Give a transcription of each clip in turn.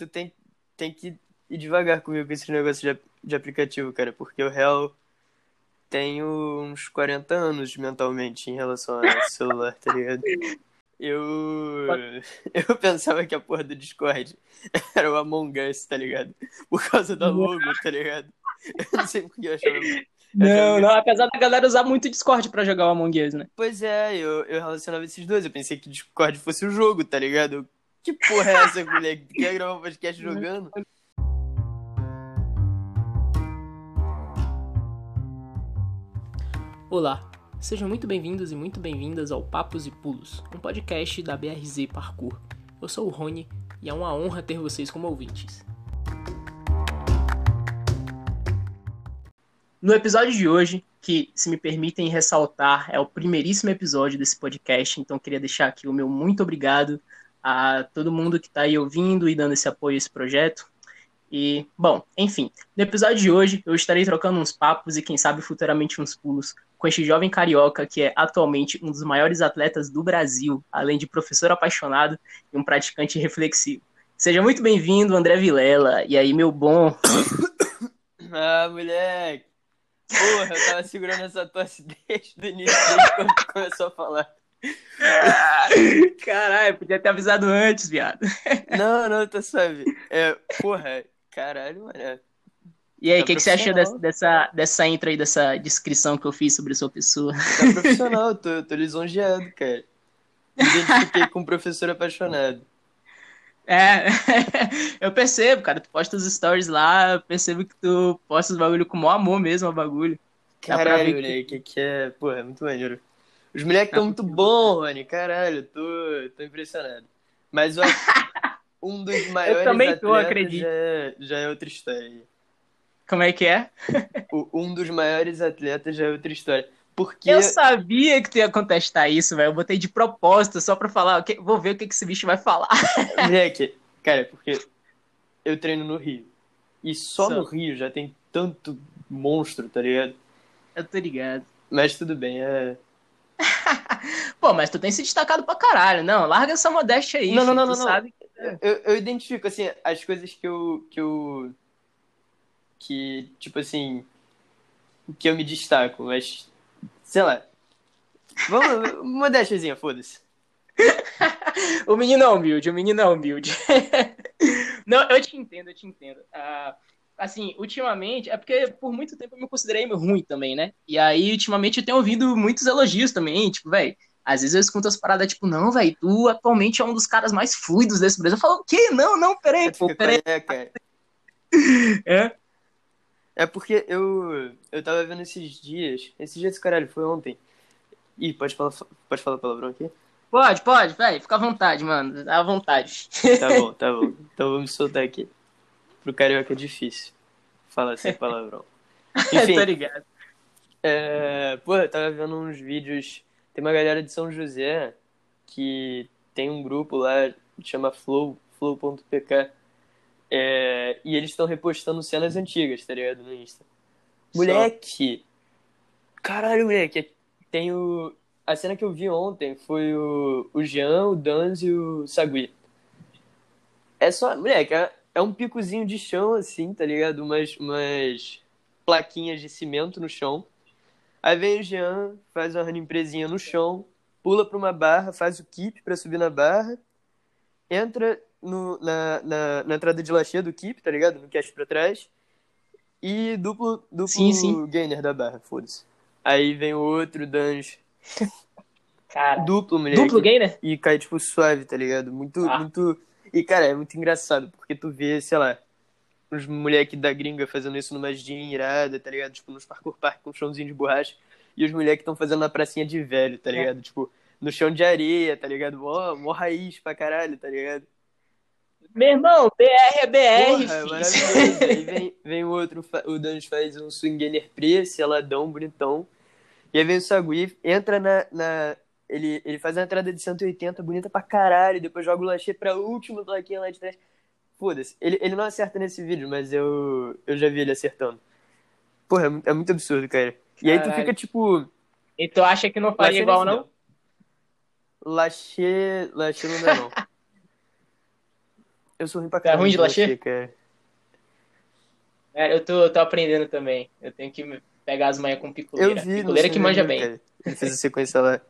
tu tem, tem que ir devagar comigo com esse negócio de, de aplicativo, cara, porque o real tenho uns 40 anos mentalmente em relação a celular, tá ligado? Eu. Eu pensava que a porra do Discord era o Among Us, tá ligado? Por causa da logo, tá ligado? Eu não sei porque eu achava. Não, não, apesar da galera usar muito Discord pra jogar o Among Us, né? Pois é, eu, eu relacionava esses dois. Eu pensei que Discord fosse o jogo, tá ligado? Que porra é essa, moleque? Tu quer gravar um podcast jogando? Olá, sejam muito bem-vindos e muito bem-vindas ao Papos e Pulos, um podcast da BRZ Parkour. Eu sou o Rony e é uma honra ter vocês como ouvintes. No episódio de hoje, que, se me permitem ressaltar, é o primeiríssimo episódio desse podcast, então queria deixar aqui o meu muito obrigado a todo mundo que está aí ouvindo e dando esse apoio a esse projeto. E, bom, enfim, no episódio de hoje eu estarei trocando uns papos e, quem sabe, futuramente uns pulos com este jovem carioca que é atualmente um dos maiores atletas do Brasil, além de professor apaixonado e um praticante reflexivo. Seja muito bem-vindo, André Vilela. E aí, meu bom? ah, moleque! Porra, eu tava segurando essa tosse desde o início, desde quando começou a falar. Caralho, podia ter avisado antes, viado. Não, não, tá suave. É, porra, Caralho, mano. E aí, o tá que, que você achou dessa, dessa, dessa intro aí, dessa descrição que eu fiz sobre a sua pessoa? Tá profissional, tô, tô lisonjeado, cara. Me identifiquei com um professor apaixonado. É, eu percebo, cara. Tu posta os stories lá, eu percebo que tu posta os bagulho com o maior amor mesmo, o bagulho. Caralho, moleque, que... que é. Pô, é muito maneiro. Os moleques estão muito bons, Rony. Caralho, tô, tô impressionado. Mas ó, um dos maiores Eu também tô, acredito. Já, é, já é outra história. Como é que é? um dos maiores atletas já é outra história. Porque... Eu sabia que tu ia contestar isso, velho. Eu botei de propósito só pra falar. Vou ver o que, que esse bicho vai falar. Moleque, cara, porque eu treino no Rio. E só, só, no Rio já tem tanto monstro, tá ligado? Eu tô ligado. Mas tudo bem, é. Pô, mas tu tem se destacado pra caralho. Não, larga essa modéstia aí. Não, filho, não, não, não, sabe eu, eu identifico, assim, as coisas que eu, que eu. que, tipo assim. que eu me destaco, mas. sei lá. Vamos, modéstiazinha, foda-se. o menino é humilde, o menino é humilde. Não, eu te entendo, eu te entendo. Uh, assim, ultimamente, é porque por muito tempo eu me considerei ruim também, né? E aí, ultimamente, eu tenho ouvido muitos elogios também, tipo, velho, às vezes eu escuto as paradas tipo, não, velho, tu atualmente é um dos caras mais fluidos desse Brasil. Eu falo, o quê? Não, não, peraí, pô, peraí. É, cara. É? É porque eu, eu tava vendo esses dias, esses dias, caralho, foi ontem. Ih, pode falar, pode falar palavrão aqui? Pode, pode, velho, fica à vontade, mano, à vontade. Tá bom, tá bom. Então vamos soltar aqui. Pro carioca é difícil falar sem palavrão. Enfim, Tô ligado. É, pô, eu tava vendo uns vídeos tem uma galera de São José que tem um grupo lá que chama Flow, flow.pk. É, e eles estão repostando cenas antigas, tá ligado? No Insta. Moleque! Caralho, moleque! Tem o. A cena que eu vi ontem foi o, o Jean, o Danz e o Sagui. É só. Moleque, é, é um picozinho de chão, assim, tá ligado? Umas, umas plaquinhas de cimento no chão. Aí vem o Jean, faz uma empresinha no chão, pula para uma barra, faz o keep para subir na barra, entra no, na, na, na, entrada de lachia do keep, tá ligado? No cast pra trás. E duplo, duplo sim, sim. gainer da barra, foda-se. Aí vem o outro dungeon. Cara, duplo, moleque. Duplo gainer? E cai, tipo, suave, tá ligado? Muito, ah. muito... E, cara, é muito engraçado, porque tu vê, sei lá, uns moleque da gringa fazendo isso numa gin irada, tá ligado? Tipo, nos parkour park com chãozinho de borracha. E os moleques estão fazendo na pracinha de velho, tá ligado? É. Tipo, no chão de areia, tá ligado? Mó, mó raiz pra caralho, tá ligado? Meu irmão, BR é BR. Porra, é maravilhoso. aí vem, vem o outro, o Danos faz um swingainer preto, seladão, bonitão. E aí vem o Sagui, entra na, na, ele, ele faz uma entrada de 180 bonita pra caralho, depois joga o Lachê pra última plaquinha lá de trás. Foda-se. Ele, ele não acerta nesse vídeo, mas eu, eu já vi ele acertando. Porra, é, é muito absurdo, cara. E Caralho. aí tu fica tipo. E tu acha que não faria igual, não? Lachê. Lachê não dá, não. Eu sou ruim pra Tá caramba. ruim de lachê? cara. É, eu tô, eu tô aprendendo também. Eu tenho que pegar as manhas com Eu piculeira. vi. no piculeira que manja bem. Cara. Ele fez a sequência lá.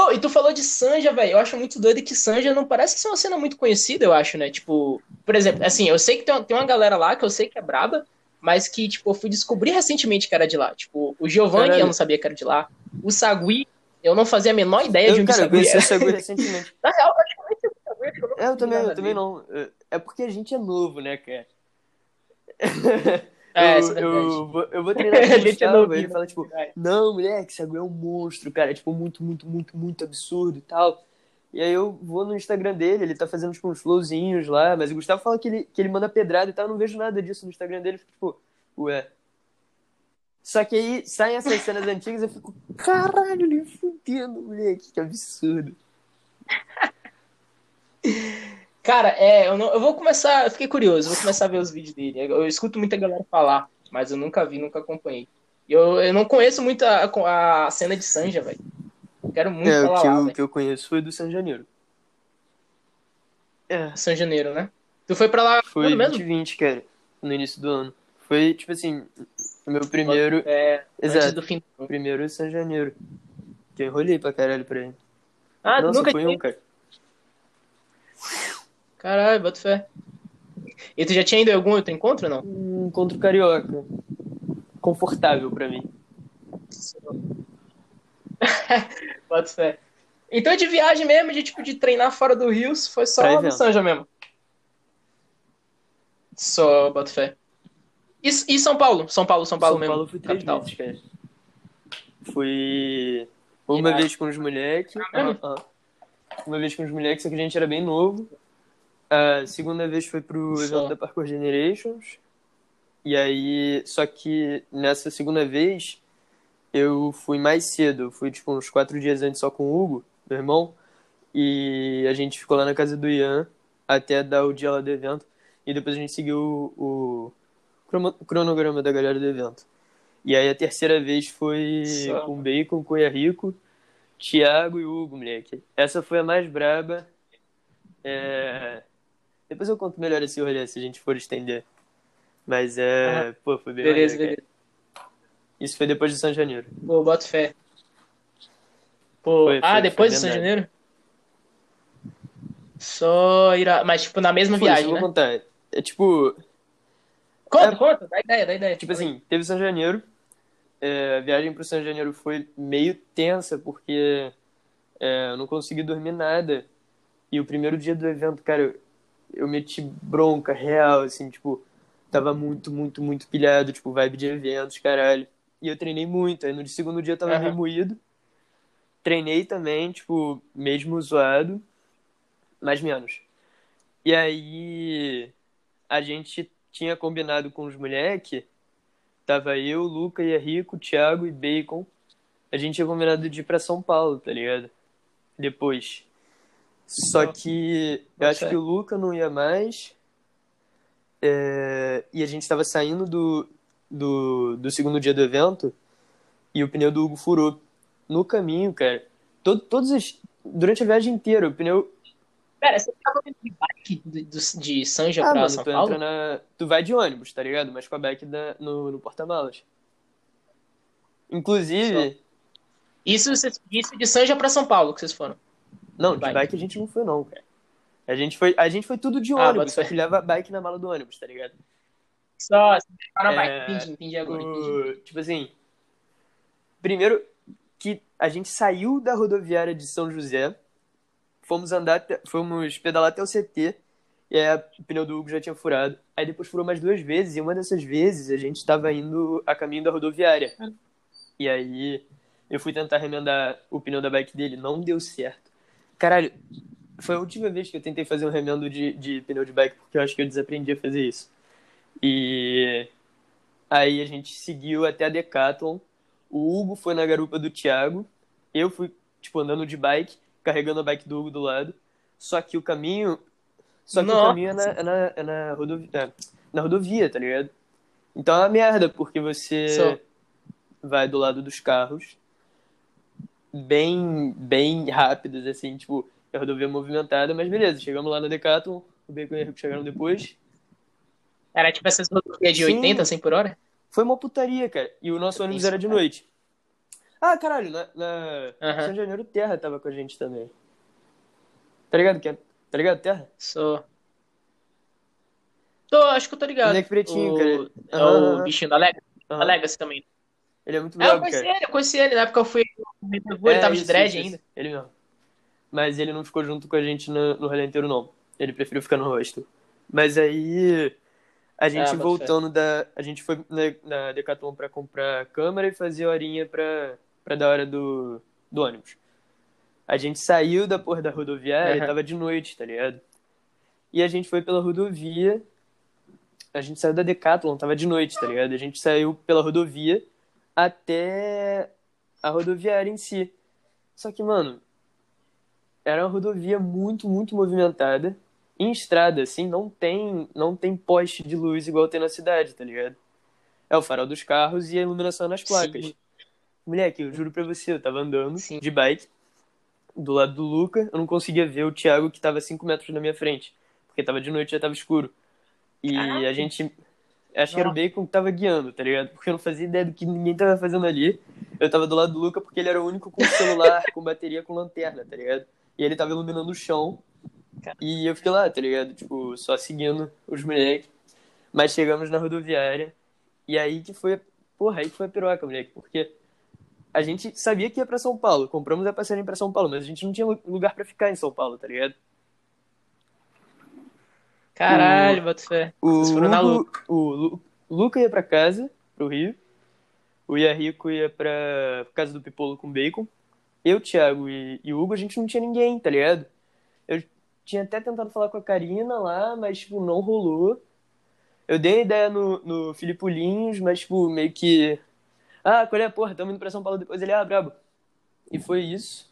Oh, e tu falou de Sanja, velho. Eu acho muito doido que Sanja não parece ser uma cena muito conhecida, eu acho, né? Tipo, por exemplo, assim, eu sei que tem uma, tem uma galera lá que eu sei que é braba, mas que, tipo, eu fui descobrir recentemente que era de lá. Tipo, o Giovanni Caralho. eu não sabia que era de lá. O Sagui, eu não fazia a menor ideia de Eu, onde o cara, Sagui era. o Sagui recentemente. Na real, praticamente eu Sagui, eu É, eu também, eu também não. É porque a gente é novo, né, cara? É, eu, isso é verdade. eu, vou, eu vou treinar com o é Gustavo, ele fala, tipo, não, moleque, esse agulha é um monstro, cara, é, tipo, muito, muito, muito, muito absurdo e tal. E aí eu vou no Instagram dele, ele tá fazendo, tipo, uns flowzinhos lá, mas o Gustavo fala que ele, que ele manda pedrada e tal, eu não vejo nada disso no Instagram dele, eu fico, tipo, ué. Só que aí saem essas cenas antigas e eu fico, caralho, nem fudendo, moleque, que absurdo. Cara, é, eu, não, eu vou começar, eu fiquei curioso, eu vou começar a ver os vídeos dele. Eu, eu escuto muita galera falar, mas eu nunca vi, nunca acompanhei. E Eu, eu não conheço muito a, a cena de Sanja, velho. Quero muito É, o falar que lá, eu, que eu conheço foi do San Janeiro. É, São Janeiro, né? Tu foi pra lá foi mesmo? 2020, cara, no início do ano. Foi, tipo assim, o meu primeiro, É, antes exato, do fim. o primeiro San Janeiro. Que eu enrolei pra caralho pra ele. Ah, Nossa, nunca foi tinha. um, cara. Caralho, bota fé. E tu já tinha ido em algum outro encontro ou não? Um encontro carioca. Confortável pra mim. Bota fé. Então de viagem mesmo, de tipo de treinar fora do Rio, foi só Pra no. Sanja mesmo. Só, bota fé. E, e São Paulo? São Paulo, São Paulo São mesmo. Paulo foi três capital. vezes, cara. Fui uma vez com os moleques. Ah, mesmo? Uma vez com os moleques, só que a gente era bem novo. A segunda vez foi pro Só. evento da Parkour Generations. E aí, só que nessa segunda vez, eu fui mais cedo. Eu fui, tipo, uns quatro dias antes só com o Hugo, meu irmão. E a gente ficou lá na casa do Ian até dar o dia lá do evento. E depois a gente seguiu o, o cronograma da galera do evento. E aí a terceira vez foi Só. com Bacon, Cunha Rico, Thiago e Hugo, moleque. Essa foi a mais braba. É... Depois eu conto melhor esse rolê se a gente for estender. Mas é. Pô, foi bem Beleza, maneiro, beleza. cara. Isso foi depois de São Janeiro. Pô, bota fé. Pô, Foi, ah, foi, depois foi de São. Janeiro? Só irá. Mas, tipo, na mesma Foi, viagem, eu vou né? contar. É tipo, Conta, É- conta, dá ideia, dá ideia. Tipo assim, teve São Janeiro. é, a viagem pro São Janeiro foi meio tensa, porque é, eu não consegui dormir nada. E o primeiro dia do evento, cara, eu, meti bronca real, assim, tipo, tava muito, muito, muito pilhado, tipo, vibe de eventos, caralho. E eu treinei muito. Aí no segundo dia eu tava meio moído. Treinei também, tipo, mesmo zoado, mas menos. E aí a gente tinha combinado com os moleque, tava eu, Luca, Rico, Thiago e Bacon. A gente tinha combinado de ir pra São Paulo, tá ligado? Depois. Só Só. que eu acho que o Luca não ia mais. É, e a gente tava saindo do, do, do segundo dia do evento e o pneu do Hugo furou. No caminho, cara. Todo, todos os, durante a viagem inteira, o pneu. Pera, você tava indo de bike do- de Sanja Ah, pra mano, São tu Paulo? na. Tu vai de ônibus, tá ligado? Mas com a bike da, no, no porta-malas. Inclusive. Isso, isso de Sanja pra São Paulo que vocês foram. Não, De bike. bike a gente não foi, não, cara. A gente foi, a gente foi tudo de Ah, ônibus, só que leva bike na mala do ônibus, tá ligado? Só, na É, bike. Entendi, entendi agora. O- tipo assim, primeiro que a gente saiu da rodoviária de São José, fomos andar, fomos pedalar até o CT, e aí o pneu do Hugo já tinha furado. Aí depois furou mais duas vezes, e uma dessas vezes a gente estava indo a caminho da rodoviária. E aí eu fui tentar remendar o pneu da bike dele, não deu certo. Caralho, foi a última vez que eu tentei fazer um remendo de, de pneu de bike, porque eu acho que eu desaprendi a fazer isso. E aí a gente seguiu até a Decathlon. O Hugo foi na garupa do Thiago. Eu fui, tipo, andando de bike, carregando a bike do Hugo do lado. Só que o caminho. Só que o Nossa. caminho é na, é na, é na, rodovia, é, na rodovia, tá ligado? Então é uma merda, porque você Só. vai do lado dos carros, bem, bem rápidos, assim, tipo, É rodovia movimentada, mas beleza, chegamos lá na Decathlon, o Bacon e o Henrique chegaram depois. Era tipo essas rodovias de Sim. 80, 100 por hora? Foi uma putaria, cara. E o nosso ônibus era de cara. noite. Ah, caralho, na, na Aham. São Janeiro Terra tava com a gente também. Tá ligado? é- Tá ligado, Terra? Sou. Tô, acho que eu tô ligado. Moleque pretinho, o... cara. É o bichinho da Legacy, Aham. da Legacy também. Ele é muito É, eu conheci cara. ele, eu conheci ele. Na época eu fui no Rendezvous, ele É, tava de isso, dread isso, ainda. isso. Ele mesmo. Mas ele não ficou junto com a gente no, no rolê inteiro, não. Ele preferiu ficar no hostel. Mas aí, a gente Ah, voltando da... A gente foi na, na Decathlon pra comprar câmera e fazer horinha pra, pra dar hora do, do ônibus. A gente saiu da porra da rodoviária, Aham. tava de noite, tá ligado? E a gente foi pela rodovia... A gente saiu da Decathlon, tava de noite, tá ligado? A gente saiu pela rodovia até a rodoviária em si. Só que, mano, era uma rodovia muito, muito movimentada. Em estrada, assim, não tem, não tem poste de luz igual tem na cidade, tá ligado? É o farol dos carros e a iluminação nas placas. Sim. Moleque, eu juro pra você, eu tava andando Sim. de bike do lado do Luca, eu não conseguia ver o Thiago que tava 5 metros na minha frente, porque tava de noite e já tava escuro. E Caraca. a gente. Acho que era o Bacon que tava guiando, tá ligado? Porque eu não fazia ideia do que ninguém tava fazendo ali. Eu tava do lado do Luca porque ele era o único com celular, com bateria, com lanterna, tá ligado? E ele tava iluminando o chão. E eu fiquei lá, tá ligado? Tipo, só seguindo os moleques. Mas chegamos na rodoviária. E aí que foi. Porra, aí que foi a piroca, moleque. Porque a gente sabia que ia pra São Paulo. Compramos a passagem pra São Paulo, mas a gente não tinha lu- lugar pra ficar em São Paulo, tá ligado? Caralho, boto fé. O, Vocês foram na o Lu- Luca ia pra casa, pro Rio. O Iarico ia pra casa do Pipolo com bacon. Eu, Thiago e, e Hugo, a gente não tinha ninguém, tá ligado? Eu tinha até tentado falar com a Karina lá, mas, tipo, não rolou. Eu dei a ideia no, no Filipe Linhos, mas, tipo, meio que... Ah, qual é, porra, tamo indo pra São Paulo depois. Ele, ah, brabo. E foi isso.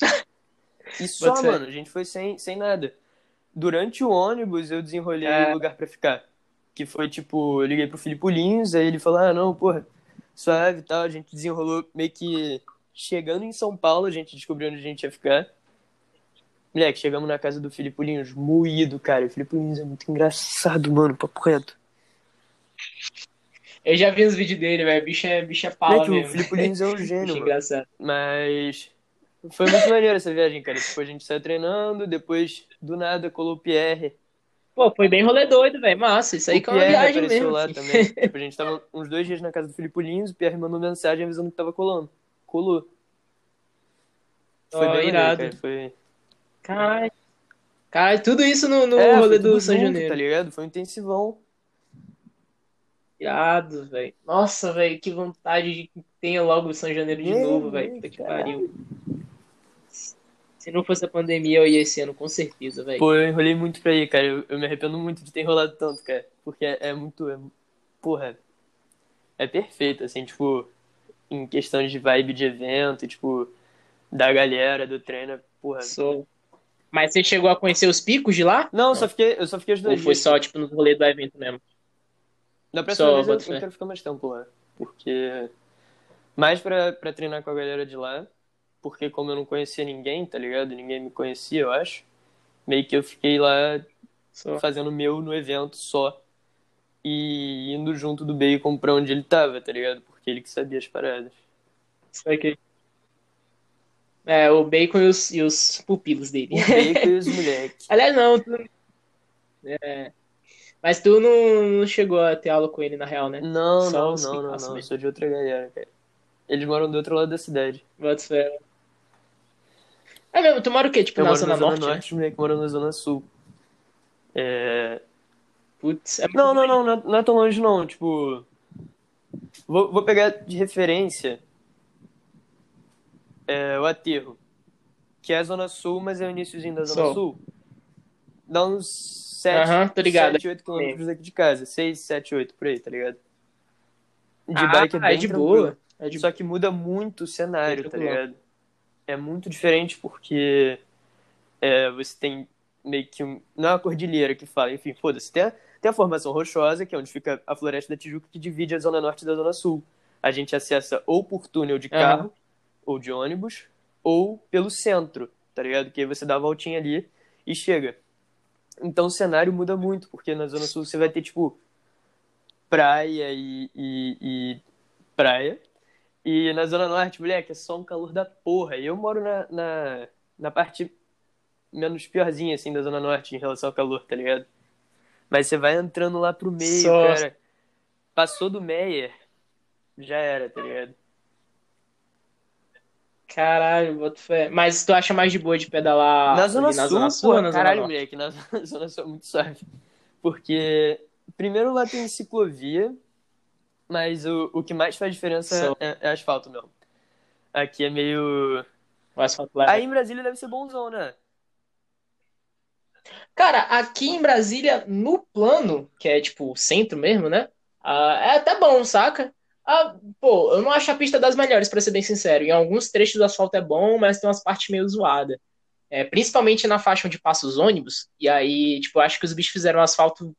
E só, mano, a gente foi sem, sem nada. Durante o ônibus, eu desenrolhei É. o lugar pra ficar. Que foi, tipo, eu liguei pro Filipe Linhos, aí ele falou, ah, não, porra, suave e tal. A gente desenrolou meio que chegando em São Paulo, a gente descobriu onde a gente ia ficar. Moleque, chegamos na casa do Filipe Linhos, moído, cara. O Filipe Linhos é muito engraçado, mano, papo reto. Eu já vi os vídeos dele, velho. Bicho é, bicho é pau Moleque, o. Filipe Linhos é um Bicho gênio, mano. engraçado. Mas foi muito maneiro essa viagem, cara. Tipo, a gente saiu treinando, depois, do nada, colou o Pierre. Pô, foi bem rolê doido, velho. Massa, isso aí o que é uma Pierre viagem apareceu mesmo. lá filho. também. Tipo, a gente tava uns dois dias na casa do Filipe Linhos, o Pierre mandou mensagem avisando que tava colando. Colou. Foi Ó, bem irado. maneiro, cara. Foi... Caralho. Caralho, tudo isso no, no É, rolê do São junto, Janeiro. Tá ligado? Foi um intensivão. Irado, velho. Nossa, velho, que vontade de que tenha logo o São Janeiro de É, novo, velho. Puta que pariu. Se não fosse a pandemia, eu ia esse ano, com certeza, velho. Pô, eu enrolei muito pra ir, cara. Eu, eu me arrependo muito de ter enrolado tanto, cara. Porque é, é muito. É, porra. É perfeito, assim, tipo, em questões de vibe de evento, tipo, da galera, do treino, porra. Sou. Mas você chegou a conhecer os picos de lá? Não, eu só fiquei, eu só fiquei os Ou dois foi dias. só, tipo, no rolê do evento mesmo? Da próxima só, vez eu, eu quero ficar mais tempo lá. Porque. Mais pra, pra treinar com a galera de lá. Porque como eu não conhecia ninguém, tá ligado? Ninguém me conhecia, eu acho. Meio que eu fiquei lá Só. fazendo meu no evento só. E indo junto do Bacon pra onde ele tava, tá ligado? Porque ele que sabia as paradas. Isso aqui. É, o Bacon e os, e os pupilos dele. O Bacon e os moleques. Aliás, não, tu... É. Mas tu não, não chegou a ter aula com ele, na real, né? Não, Só não, não, não, não. Eu sou de outra galera, cara. Eles moram do outro lado da cidade. Bota fé. É mesmo, tu mora o quê? Tipo, Eu na Zona na Zona Norte, né? Moleques moram na Zona Sul. É... Putz, é Não, não, não, não é- não é tão longe não, tipo... Vou, vou pegar de referência é, o Aterro, que é a Zona Sul, mas é o iníciozinho da Zona Só. Sul. Dá uns 7, Aham, tô ligado. 7 8 quilômetros daqui de casa. 6, 7, 8, por aí, tá ligado? De Ah, bike é bem de tranquilo. boa. É de Só que muda muito o cenário, tá ligado? É muito diferente porque é, você tem meio que um. Não é uma cordilheira que fala, enfim, foda-se. Tem, a- tem a formação rochosa, que é onde fica a floresta da Tijuca, que divide a zona norte da zona sul. A gente acessa ou por túnel de carro, ou de ônibus, ou pelo centro. tá ligado? Que aí você dá a voltinha ali e chega. Então o cenário muda muito, porque na Zona Sul você vai ter, tipo, praia e, e, e praia. E na Zona Norte, moleque, é só um calor da porra. E eu moro na, na, na parte menos piorzinha, assim, da Zona Norte em relação ao calor, tá ligado? Mas você vai entrando lá pro meio, só... cara. Passou do Meyer, já era, tá ligado? Caralho, boto fé. Mas tu acha mais de boa de pedalar na Zona, Sul, na Sul? Porra, caralho, moleque, na Zona Sul é muito suave. Porque, primeiro lá tem ciclovia, mas o, o que mais faz diferença é, é, asfalto mesmo. Aqui é meio. O asfalto leva. Aí em Brasília deve ser bonzão, né? Cara, aqui em Brasília, no plano, que é tipo o centro mesmo, né? Uh, é até bom, saca? Ah, pô, eu não acho a pista das melhores, para ser bem sincero. Em alguns trechos o asfalto é bom, mas tem umas partes meio zoadas. É, principalmente na faixa onde passa os ônibus. E aí, tipo, acho que os bichos fizeram asfalto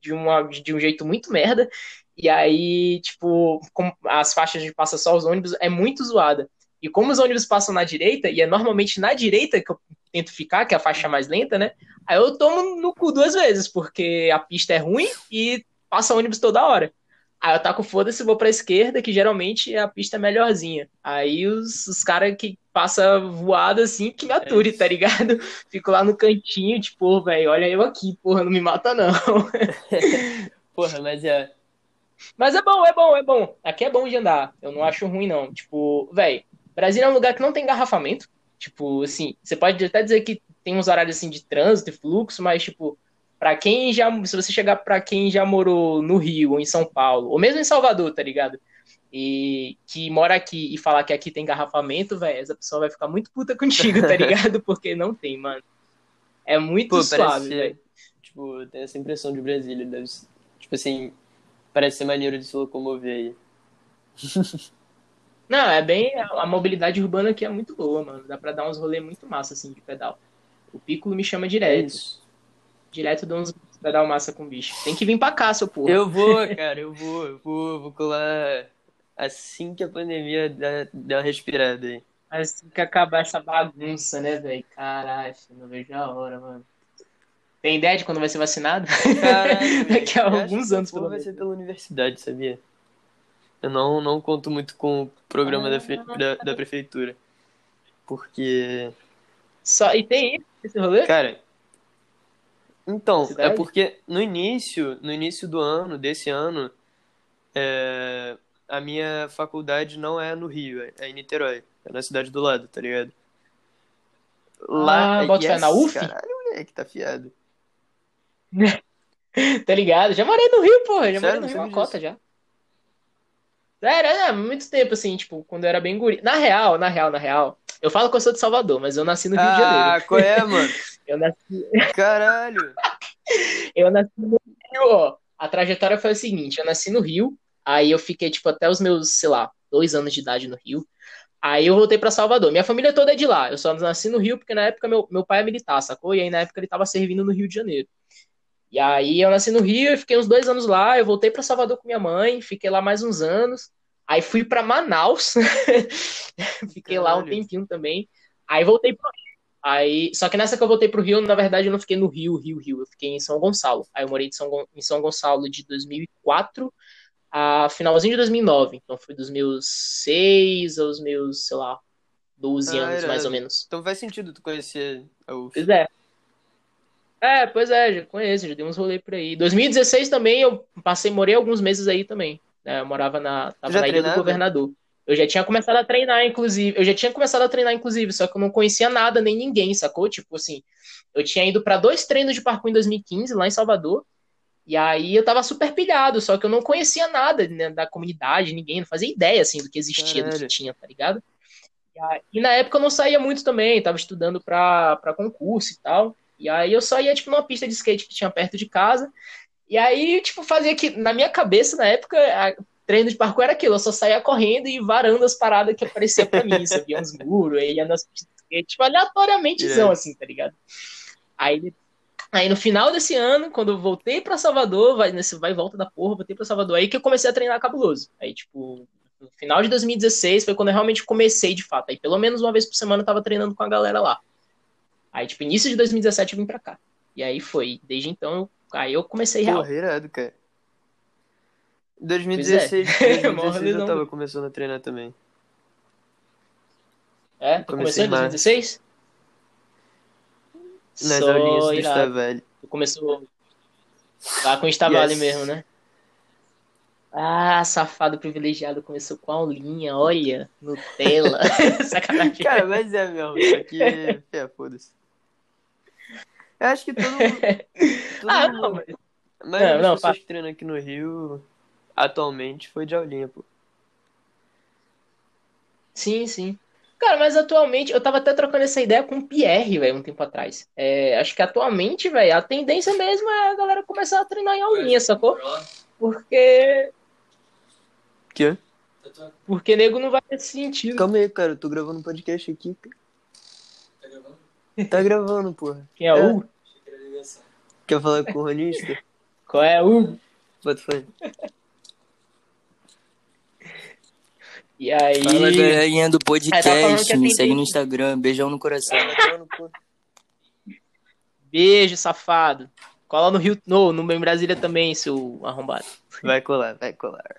de, uma, de um jeito muito merda. E aí, tipo, as faixas onde passa só os ônibus é muito zoada. E como os ônibus passam na direita, e é normalmente na direita que eu tento ficar, que é a faixa mais lenta, né? Aí eu tomo no cu duas vezes, porque a pista é ruim e passa ônibus toda hora. Aí eu taco foda-se e vou pra esquerda, que geralmente é a pista melhorzinha. Aí os, os caras que passa voado assim, que me ature, é tá ligado? Fico lá no cantinho, tipo, velho, olha eu aqui, porra, não me mata não. porra, mas é. Mas é bom, é bom, é bom. Aqui é bom de andar. Eu não acho ruim, não. Tipo, velho, Brasil é um lugar que não tem engarrafamento. Tipo, assim, você pode até dizer que tem uns horários assim de trânsito e fluxo, mas, tipo, para quem já, se você chegar para quem já morou no Rio ou em São Paulo, ou mesmo em Salvador, tá ligado? E que mora aqui e falar que aqui tem engarrafamento, velho, essa pessoa vai ficar muito puta contigo, tá ligado? Porque não tem, mano. É muito Pô, suave, velho. Tipo, tem essa impressão de Brasília, deve tipo assim, parece ser maneiro de se locomover aí. Não, é bem. A mobilidade urbana aqui é muito boa, mano. Dá pra dar uns rolês muito massa, assim, de pedal. O Piccolo me chama direto. É direto dou uns pedal massa com bicho. Tem que vir pra cá, seu porra. Eu vou, cara, eu vou, eu vou, vou colar assim que a pandemia der, der uma respirada aí. Assim que acabar essa bagunça, né, velho? Caralho, não vejo a hora, mano. Tem ideia de quando vai ser vacinado? Daqui a alguns anos, pelo menos. Vai ser pela universidade, sabia? Eu não, não conto muito com o programa ah, da, da, da, prefeitura. Porque. Só, e tem esse rolê? Cara. Então, é Cidade? é porque no início, no início do ano, desse ano, é, a minha faculdade não é no Rio, é, é em Niterói. É na cidade do lado, tá ligado? Lá, ah, bota yes, na UF? Caralho, moleque, tá fiado. tá ligado? Já morei no Rio, porra. Já Sério, morei no Rio, uma cota já. Era, era muito tempo, assim, tipo, quando eu era bem guri. Na real, na real, na real. Eu falo que eu sou de Salvador, mas eu nasci no Rio ah, de Janeiro. Ah, qual é, mano? eu nasci. Caralho! eu nasci no Rio, ó. A trajetória foi a seguinte: eu nasci no Rio, aí eu fiquei, tipo, até os meus, sei lá, dois anos de idade no Rio. Aí eu voltei para Salvador. Minha família toda é de lá. Eu só nasci no Rio porque na época meu, meu pai é militar, sacou? E aí na época ele tava servindo no Rio de Janeiro. E aí eu nasci no Rio, eu fiquei uns dois anos lá, eu voltei para Salvador com minha mãe, fiquei lá mais uns anos. Aí fui para Manaus, fiquei Caralho. lá um tempinho também. Aí voltei pro Rio. Aí, só que nessa que eu voltei pro Rio, na verdade eu não fiquei no Rio, Rio, Rio, eu fiquei em São Gonçalo. Aí eu morei São, em São Gonçalo de 2004 a finalzinho de 2009. Então foi dos meus seis aos meus, sei lá, 12 ah, anos, era... mais ou menos. Então faz sentido tu conhecer a UF. Pois é. É, pois é, já conheço, já dei uns rolês por aí. 2016 também eu passei, morei alguns meses aí também. Né? Eu morava na, tava na Ilha do Governador. Eu já tinha começado a treinar, inclusive. Eu já tinha começado a treinar, inclusive, só que eu não conhecia nada, nem ninguém, sacou? Tipo assim, eu tinha ido para dois treinos de parkour em 2015, lá em Salvador. E aí eu tava super pilhado, só que eu não conhecia nada né, da comunidade, ninguém, não fazia ideia, assim, do que existia, Caralho. do que tinha, tá ligado? E, aí, e, na época eu não saía muito também, tava estudando pra, pra concurso e tal. E aí eu só ia, tipo, numa pista de skate que tinha perto de casa. E aí, tipo, fazia que, na minha cabeça, na época, a, treino de parkour era aquilo, eu só saía correndo e varando as paradas que apareciam pra mim, sabia uns muros, aí ia nas pistas de skate, tipo, aleatoriamente, yeah. assim, tá ligado? Aí, aí no final desse ano, quando eu voltei pra Salvador, vai, nesse vai e volta da porra, voltei pra Salvador, aí que eu comecei a treinar cabuloso. Aí, tipo, no final de 2016 foi quando eu realmente comecei de fato. Aí pelo menos uma vez por semana eu tava treinando com a galera lá. Aí, tipo, início de 2017 eu vim pra cá. E aí foi. Desde então, aí eu comecei real. Porra, irado, cara. 2016, 2016 eu tava começando a treinar também. É? Tu começou em 2016? Nas Só aulinhas do. Tu começou lá com o Estavelli yes. mesmo, né? Ah, safado privilegiado começou com a aulinha, olha, Nutella. Sacanagem. Cara, mas é mesmo, isso aqui é, foda-se. Eu acho que todo mundo. Todo ah, mundo, não, mas. Mas não, não, pessoas que treinam aqui no Rio atualmente foi de aulinha, pô. Sim, sim. Cara, mas atualmente, eu tava até trocando essa ideia com o Pierre, velho, um tempo atrás. É, acho que atualmente, velho, a tendência mesmo é a galera começar a treinar em aulinha, sacou? Porque. Quê? Porque nego não vai ter sentido. Calma aí, cara, eu tô gravando um podcast aqui. Tá gravando, porra. Quem é, é. o? Quer falar com o Ronista? Qual é o? Bota fone. E aí. Fala, galerinha do podcast. Me segue no Instagram. Beijão no coração. Beijo, safado. Cola no Rio. No, no em Brasília também, seu arrombado. Vai colar, vai colar.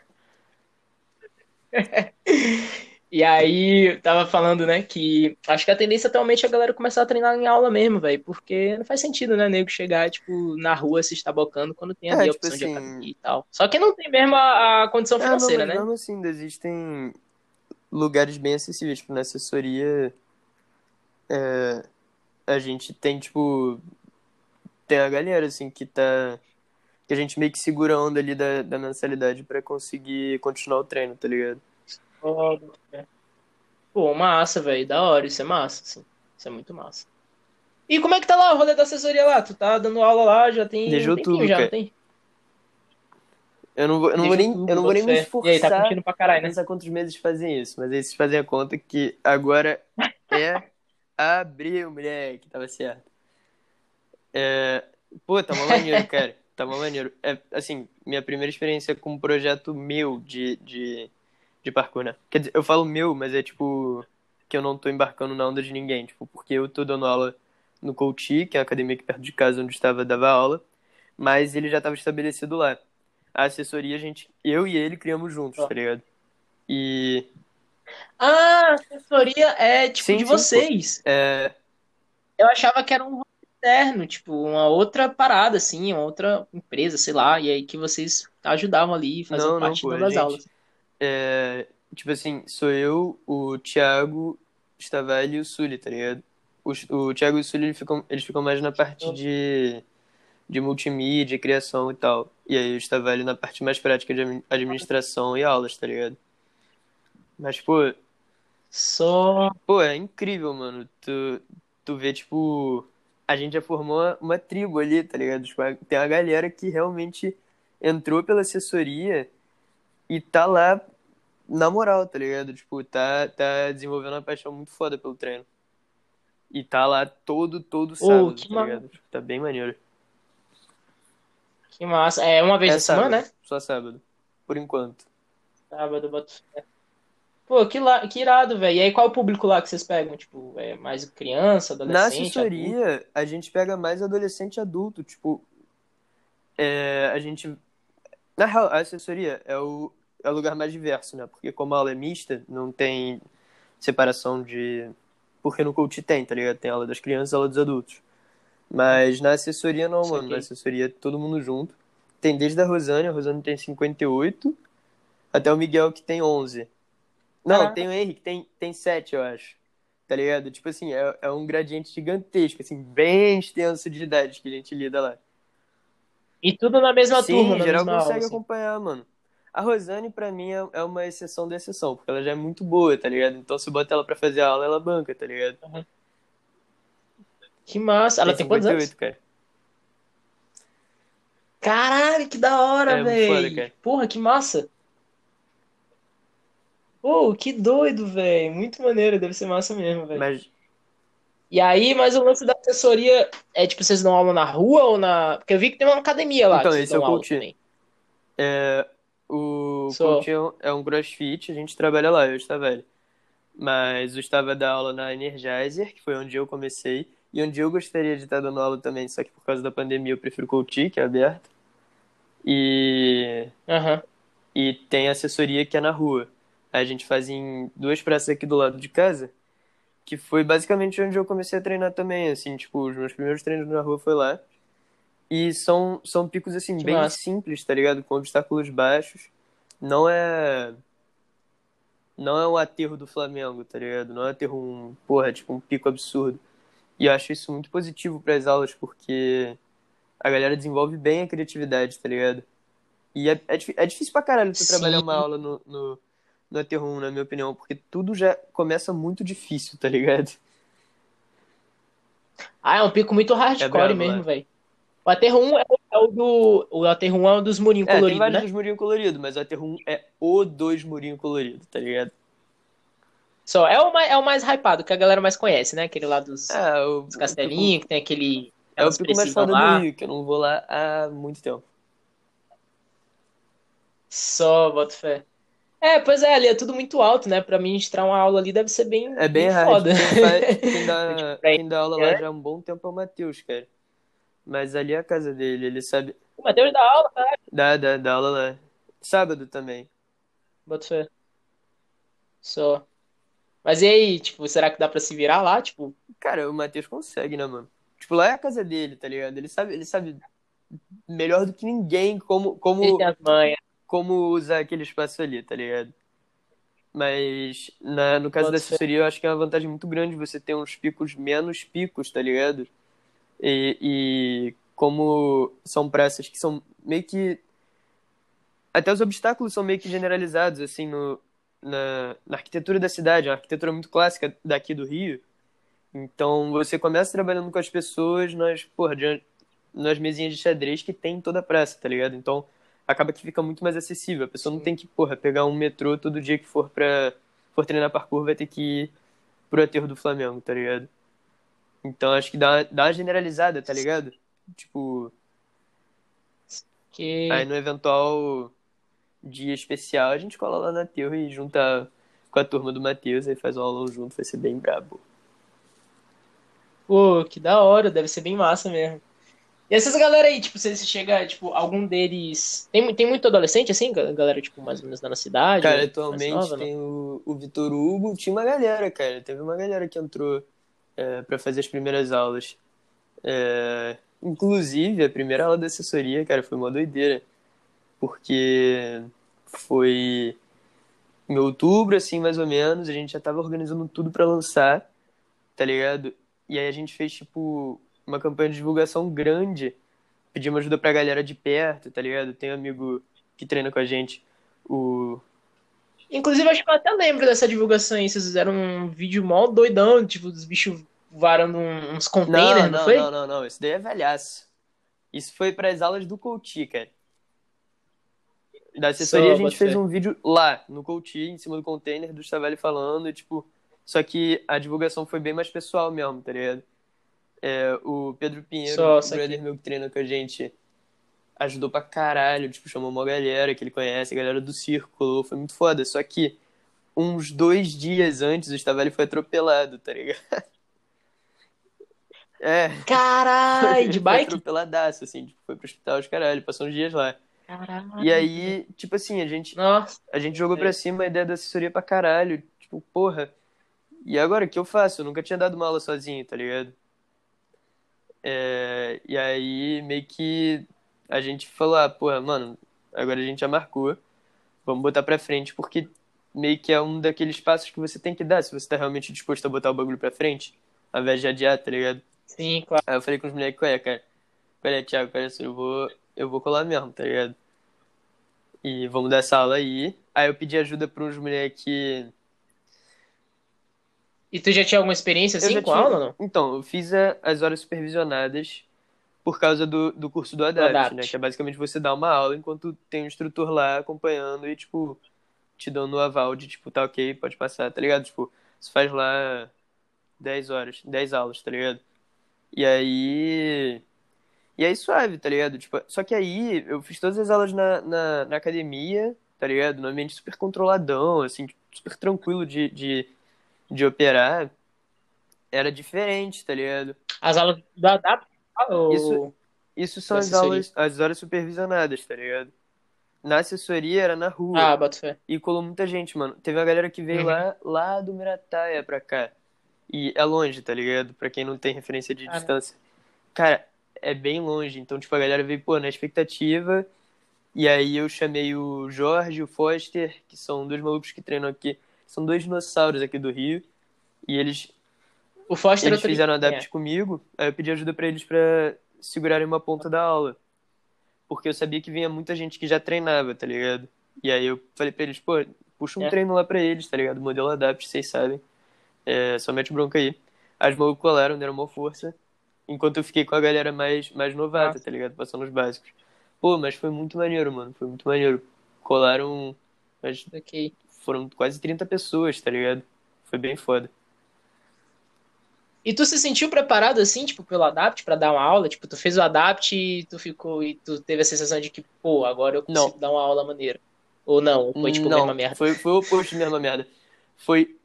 e aí, tava falando, né, que acho que a tendência atualmente é a galera começar a treinar em aula mesmo, velho. Porque não faz sentido, né, nego chegar, tipo, na rua se estabocando quando tem ali é, a tipo opção assim... de academia e tal. Só que não tem mesmo a, a condição financeira, é, não, né? Não, assim, existem lugares bem acessíveis. Tipo, na assessoria, é, a gente tem, tipo, tem a galera, assim, que tá... Que a gente meio que segura a onda ali da, da mensalidade para conseguir continuar o treino, tá ligado? Pô, massa, velho. Da hora, isso é massa, assim. Isso é muito massa. E como é que tá lá o rolê da assessoria lá? Tu tá dando aula lá, já tem um outubro, já, tem? Eu não vou, eu não vou nem, eu não vou nem me esforçar e aí, tá curtindo pra caralho, né? pensar quantos meses fazem isso, mas aí vocês fazem a conta que agora é abril, moleque, tava certo. É... Pô, tá uma maneiro, cara. Tá uma maneiro. É, assim, minha primeira experiência com um projeto meu de, de, de parkour, né? Quer dizer, eu falo meu, mas é tipo que eu não tô embarcando na onda de ninguém, tipo, porque eu tô dando aula no Couti, que é a academia aqui perto de casa onde estava dava aula, mas ele já estava estabelecido lá a assessoria, a gente, eu e ele criamos juntos, tá ligado? E. Ah, a assessoria é tipo sim, de sim, vocês. É. Eu achava que era um interno, tipo, uma outra parada, assim, uma outra empresa, sei lá, e aí que vocês ajudavam ali, faziam não, parte não, pô, das gente, aulas. É, tipo assim, sou eu, o Thiago, Stavelli e o Sully, tá ligado? O, o Thiago e o Sully, eles ficam, eles ficam mais na parte de de multimídia, criação e tal. E aí eu estava ali na parte mais prática de administração e aulas, tá ligado? Mas, pô. Só. Pô, é incrível, mano. Tu, tu vê, tipo. A gente já formou uma tribo ali, tá ligado? Tipo, tem uma galera que realmente entrou pela assessoria e tá lá na moral, tá ligado? Tipo, tá, tá desenvolvendo uma paixão muito foda pelo treino. E tá lá todo, todo sábado, oh, tá ligado? Tipo, tá bem maneiro. Que massa. É uma vez é sábado, semana, né? Só sábado. Por enquanto. Sábado, boto Pô, que, la... que irado, velho. E aí, qual o público lá que vocês pegam? Tipo, é mais criança, adolescente? Na assessoria, adulto? a gente pega mais adolescente e adulto. Tipo, é, a gente. Na real, a assessoria é o, é o lugar mais diverso, né? Porque, como a aula é mista, não tem separação de. Porque no coach tem, tá ligado? Tem aula das crianças e aula dos adultos. Mas na assessoria não, mano. Na assessoria todo mundo junto. Tem desde a Rosane, a Rosane tem 58, até o Miguel que tem 11. Não, tem o Henrique, tem, tem 7, eu acho. Tá ligado? Tipo assim, é, é um gradiente gigantesco, assim, bem extenso de idade que a gente lida lá. E tudo na mesma Sim, turma, Sim, geral consegue aula, assim. acompanhar, mano. A Rosane, pra mim, é, é uma exceção da exceção, porque ela já é muito boa, tá ligado? Então, se eu botar ela pra fazer aula, ela banca, tá ligado? Uhum. Que massa. Ela tem, tem quantos anos? Cara. Caralho, que da hora, é, velho. Porra, que massa. Pô, que doido, velho. Muito maneiro, deve ser massa mesmo, velho. Mas... E aí, mas o lance da assessoria é tipo, vocês dão aula na rua ou na. Porque eu vi que tem uma academia lá. Então, esse é o coach. É, o Sou. é um crossfit, a gente trabalha lá, eu está velho. Mas eu estava da aula na Energizer, que foi onde eu comecei. e onde eu gostaria de estar dando aula também, só que por causa da pandemia eu prefiro Couti, que é aberto. E. Uhum. E tem assessoria que é na rua. A gente faz em duas praças aqui do lado de casa, que foi basicamente onde eu comecei a treinar também, assim, tipo, os meus primeiros treinos na rua foi lá. E são, são picos, assim, que bem massa. simples, tá ligado? Com obstáculos baixos. Não é. Não é um aterro do Flamengo, tá ligado? Não é um aterro, um, porra, tipo, um pico absurdo. E eu acho isso muito positivo para as aulas, porque a galera desenvolve bem a criatividade, tá ligado? E é, é, é difícil pra caralho tu Sim. trabalhar uma aula no, no, no Aterrum, na minha opinião, porque tudo já começa muito difícil, tá ligado? Ah, é um pico muito hardcore é mesmo, velho. O Aterrum é, é, o do. O Aterrum é um dos murinhos é, coloridos. Tem vários né? dos murinhos coloridos, mas o Aterrum é o dos murinhos coloridos, tá ligado? Só, é o, mais, é o mais hypado, que a galera mais conhece, né? Aquele lá dos, é, o, dos castelinhos, que tem aquele. É o pico mais foda lá. do Rio, que eu não vou lá há muito tempo. Só, boto fé. É, pois é, ali é tudo muito alto, né? Pra ministrar uma aula ali deve ser bem, é bem, bem foda. Quem, faz, quem, dá, tipo, quem dá aula lá é? já há um bom tempo é o Matheus, cara. Mas ali é a casa dele, ele sabe. O Matheus dá aula, cara. Dá, dá, dá aula lá. Sábado também. Boto fé. Só. Mas e aí, tipo, será que dá pra se virar lá, tipo? Cara, o Matheus consegue, né, mano? Tipo, lá é a casa dele, tá ligado? Ele sabe, ele sabe melhor do que ninguém como como como usar aquele espaço ali, tá ligado? Mas na, no caso Pode da assessoria, ser. eu acho que é uma vantagem muito grande você ter uns picos menos picos, tá ligado? E, e como são praças que são meio que até os obstáculos são meio que generalizados assim no, na, na arquitetura da cidade, é uma arquitetura muito clássica daqui do Rio. Então você começa trabalhando com as pessoas nas, porra, nas mesinhas de xadrez que tem em toda a praça, tá ligado? Então acaba que fica muito mais acessível. A pessoa não tem que, porra, pegar um metrô todo dia que for pra for treinar parkour, vai ter que ir pro aterro do Flamengo, tá ligado? Então acho que dá, dá uma generalizada, tá ligado? Tipo. Que... Aí no eventual dia especial, a gente cola lá na Teu e junta com a turma do Matheus, aí faz um aulão junto, vai ser bem brabo. Pô, que da hora, deve ser bem massa mesmo. E essas galera aí, tipo, você chega, tipo, algum deles. Tem, tem muito adolescente, assim, galera, tipo, mais ou menos na cidade? Cara, atualmente nova, tem o, o Vitor Hugo, tinha uma galera, cara. Teve uma galera que entrou é, para fazer as primeiras aulas. É, inclusive, a primeira aula da assessoria, cara, foi uma doideira. Porque foi em outubro, assim, mais ou menos. A gente já tava organizando tudo para lançar, tá ligado? E aí a gente fez, tipo, uma campanha de divulgação grande. Pedimos ajuda pra galera de perto, tá ligado? Tem um amigo que treina com a gente, o. Inclusive, acho que eu até lembro dessa divulgação aí. Vocês fizeram um vídeo mó doidão, tipo, dos bichos varando uns containers, não, não, não foi? Não, não, não. Isso daí é velhaço. Isso foi para as aulas do Couti, cara. Da assessoria, a gente fez um vídeo lá, no Couti, em cima do container do Stavelli falando, e, tipo, só que a divulgação foi bem mais pessoal mesmo, tá ligado? É, o Pedro Pinheiro, só, o brother meu que treina com a gente, ajudou pra caralho, tipo, chamou uma galera que ele conhece, a galera do círculo, foi muito foda. Só que uns dois dias antes o Stavelli foi atropelado, tá ligado? É. Caralho, de bike? Foi atropeladaço, assim, tipo, foi pro hospital, os caralho, passou uns dias lá. Caralho. E aí, tipo assim, a gente, Nossa. a gente jogou pra cima a ideia da assessoria pra caralho. Tipo, porra, e agora o que eu faço? Eu nunca tinha dado uma aula sozinho, tá ligado? É, e aí, meio que a gente falou, ah, porra, mano, agora a gente já marcou, vamos botar pra frente, porque meio que é um daqueles passos que você tem que dar se você tá realmente disposto a botar o bagulho pra frente, ao invés de adiar, tá ligado? Sim, claro. Aí eu falei com os moleques, qual é, cara? Qual é, Thiago? Qual é, eu vou, eu vou colar mesmo, tá ligado? E vamos dar essa aula aí. Aí eu pedi ajuda para uns moleques. E tu já tinha alguma experiência assim com tinha... aula ou não? Então, eu fiz a, as horas supervisionadas por causa do, do curso do Adapt, Adapt, né? Que é basicamente você dar uma aula enquanto tem um instrutor lá acompanhando e, tipo, te dando o aval de, tipo, tá ok, pode passar, tá ligado? Tipo, você faz lá 10 horas, 10 aulas, tá ligado? E aí. E aí suave, tá ligado? Tipo, só que aí eu fiz todas as aulas na, na, na academia, tá ligado? No ambiente super controladão, assim, super tranquilo de, de, de operar. era diferente, tá ligado? As aulas do ADAPT? Ou... Isso, isso são as aulas, as horas supervisionadas, tá ligado? Na assessoria era na rua. Ah, boto fé. E colou muita gente, mano. Teve uma galera que veio uhum. lá, lá do Mirataia pra cá. E é longe, tá ligado? Pra quem não tem referência de ah, distância. Cara, é bem longe. Então, tipo, a galera veio, pô, na expectativa. E aí eu chamei o Jorge e o Foster, que são dois malucos que treinam aqui. São dois dinossauros aqui do Rio. E eles. O Foster eles fizeram adapt é. comigo. Aí eu pedi ajuda para eles para segurarem uma ponta da aula. Porque eu sabia que vinha muita gente que já treinava, tá ligado? E aí eu falei pra eles, pô, puxa um é. treino lá pra eles, tá ligado? Modelo adapt, vocês sabem. É, só mete bronca aí. As malucos colaram, deram uma força. Enquanto eu fiquei com a galera mais, mais novata, Nossa. tá ligado? Passando os básicos. Pô, mas foi muito maneiro, mano. Foi muito maneiro. Colaram. Mas okay. Foram quase 30 pessoas, tá ligado? Foi bem foda. E tu se sentiu preparado assim, tipo, pelo Adapt para dar uma aula? Tipo, tu fez o Adapt e tu ficou e tu teve a sensação de que, pô, agora eu consigo não. dar uma aula maneira. Ou não? Foi tipo não, mesma merda? Foi, foi o oposto mesma merda. Foi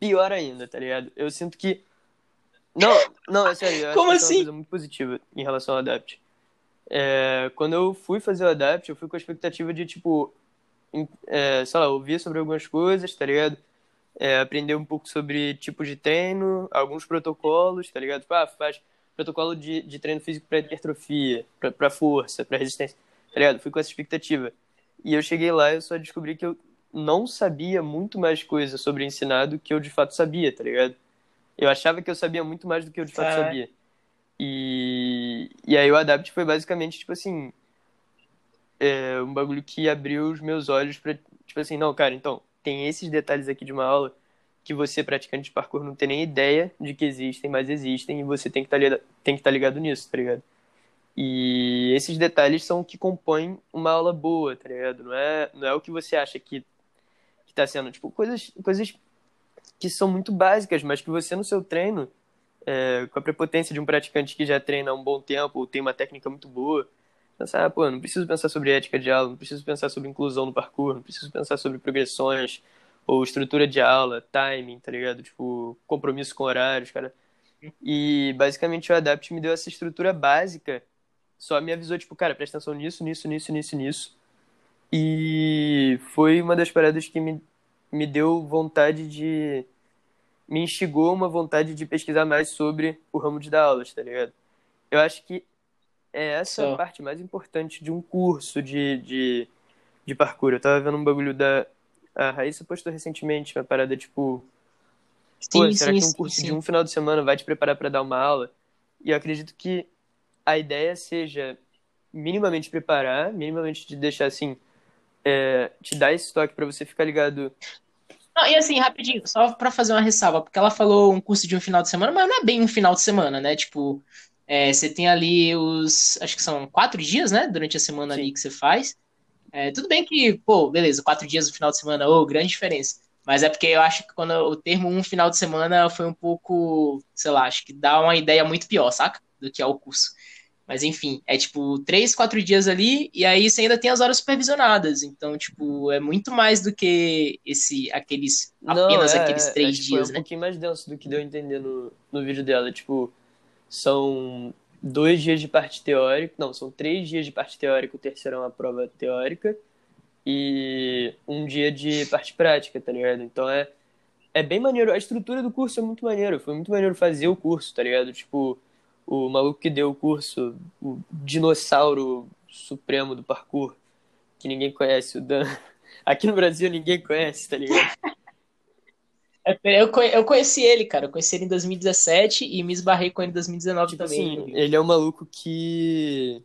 pior ainda, tá ligado? Eu sinto que. Não, não, é sério. Eu Como acho assim? Que é uma assim? coisa muito positiva em relação ao Adapt. É, quando eu fui fazer o Adapt, eu fui com a expectativa de, tipo, é, sei lá, ouvir sobre algumas coisas, tá ligado? É, aprender um pouco sobre tipos de treino, alguns protocolos, tá ligado? Tipo, ah, faz protocolo de, de treino físico para hipertrofia, para força, para resistência, tá ligado? Fui com essa expectativa. E eu cheguei lá e eu só descobri que eu não sabia muito mais coisa sobre ensinar do que eu de fato sabia, tá ligado? Eu achava que eu sabia muito mais do que eu de fato ah. sabia. E, e aí o Adapt foi basicamente, tipo assim, é, um bagulho que abriu os meus olhos pra, tipo assim, não, cara, então, tem esses detalhes aqui de uma aula que você, praticante de parkour, não tem nem ideia de que existem, mas existem e você tem que tá estar tá ligado nisso, tá ligado? E esses detalhes são o que compõem uma aula boa, tá ligado? Não é, não é o que você acha que, que tá sendo, tipo, coisas, coisas que são muito básicas, mas que você no seu treino, é, com a prepotência de um praticante que já treina há um bom tempo, ou tem uma técnica muito boa, pensar, ah, pô, não preciso pensar sobre ética de aula, não preciso pensar sobre inclusão no parkour, não preciso pensar sobre progressões, ou estrutura de aula, timing, tá ligado? Tipo, compromisso com horários, cara. E basicamente o Adapt me deu essa estrutura básica, só me avisou, tipo, cara, presta atenção nisso, nisso, nisso, nisso, nisso. E foi uma das paradas que me, me deu vontade de. me instigou uma vontade de pesquisar mais sobre o ramo de dar aulas, tá ligado? Eu acho que é essa Só. parte mais importante de um curso de, de, de parkour. Eu tava vendo um bagulho da. A Raíssa postou recentemente uma parada tipo. Pô, sim, será sim, que um curso sim. de um final de semana vai te preparar para dar uma aula? E eu acredito que a ideia seja minimamente preparar, minimamente te deixar assim, é, te dar esse toque para você ficar ligado. Não, e assim, rapidinho, só para fazer uma ressalva, porque ela falou um curso de um final de semana, mas não é bem um final de semana, né? Tipo, é, você tem ali os. Acho que são quatro dias, né? Durante a semana Sim. ali que você faz. É, tudo bem que, pô, beleza, quatro dias no final de semana, ô, oh, grande diferença. Mas é porque eu acho que quando o termo um final de semana foi um pouco, sei lá, acho que dá uma ideia muito pior, saca? Do que é o curso. Mas enfim, é tipo três, quatro dias ali, e aí você ainda tem as horas supervisionadas. Então, tipo, é muito mais do que esse, aqueles, apenas Não, é, aqueles três é, tipo, dias, é um né? pouquinho mais denso do que deu a entender no, no vídeo dela. Tipo, são dois dias de parte teórica, não, são três dias de parte teórica, o terceiro é uma prova teórica, e um dia de parte prática, tá ligado? Então é, é bem maneiro, a estrutura do curso é muito maneiro, foi muito maneiro fazer o curso, tá ligado? Tipo, o maluco que deu o curso, o dinossauro supremo do parkour, que ninguém conhece, o Dan. Aqui no Brasil ninguém conhece, tá ligado? É, eu, eu conheci ele, cara. Eu conheci ele em 2017 e me esbarrei com ele em 2019 tipo também. Assim, ele é um maluco que.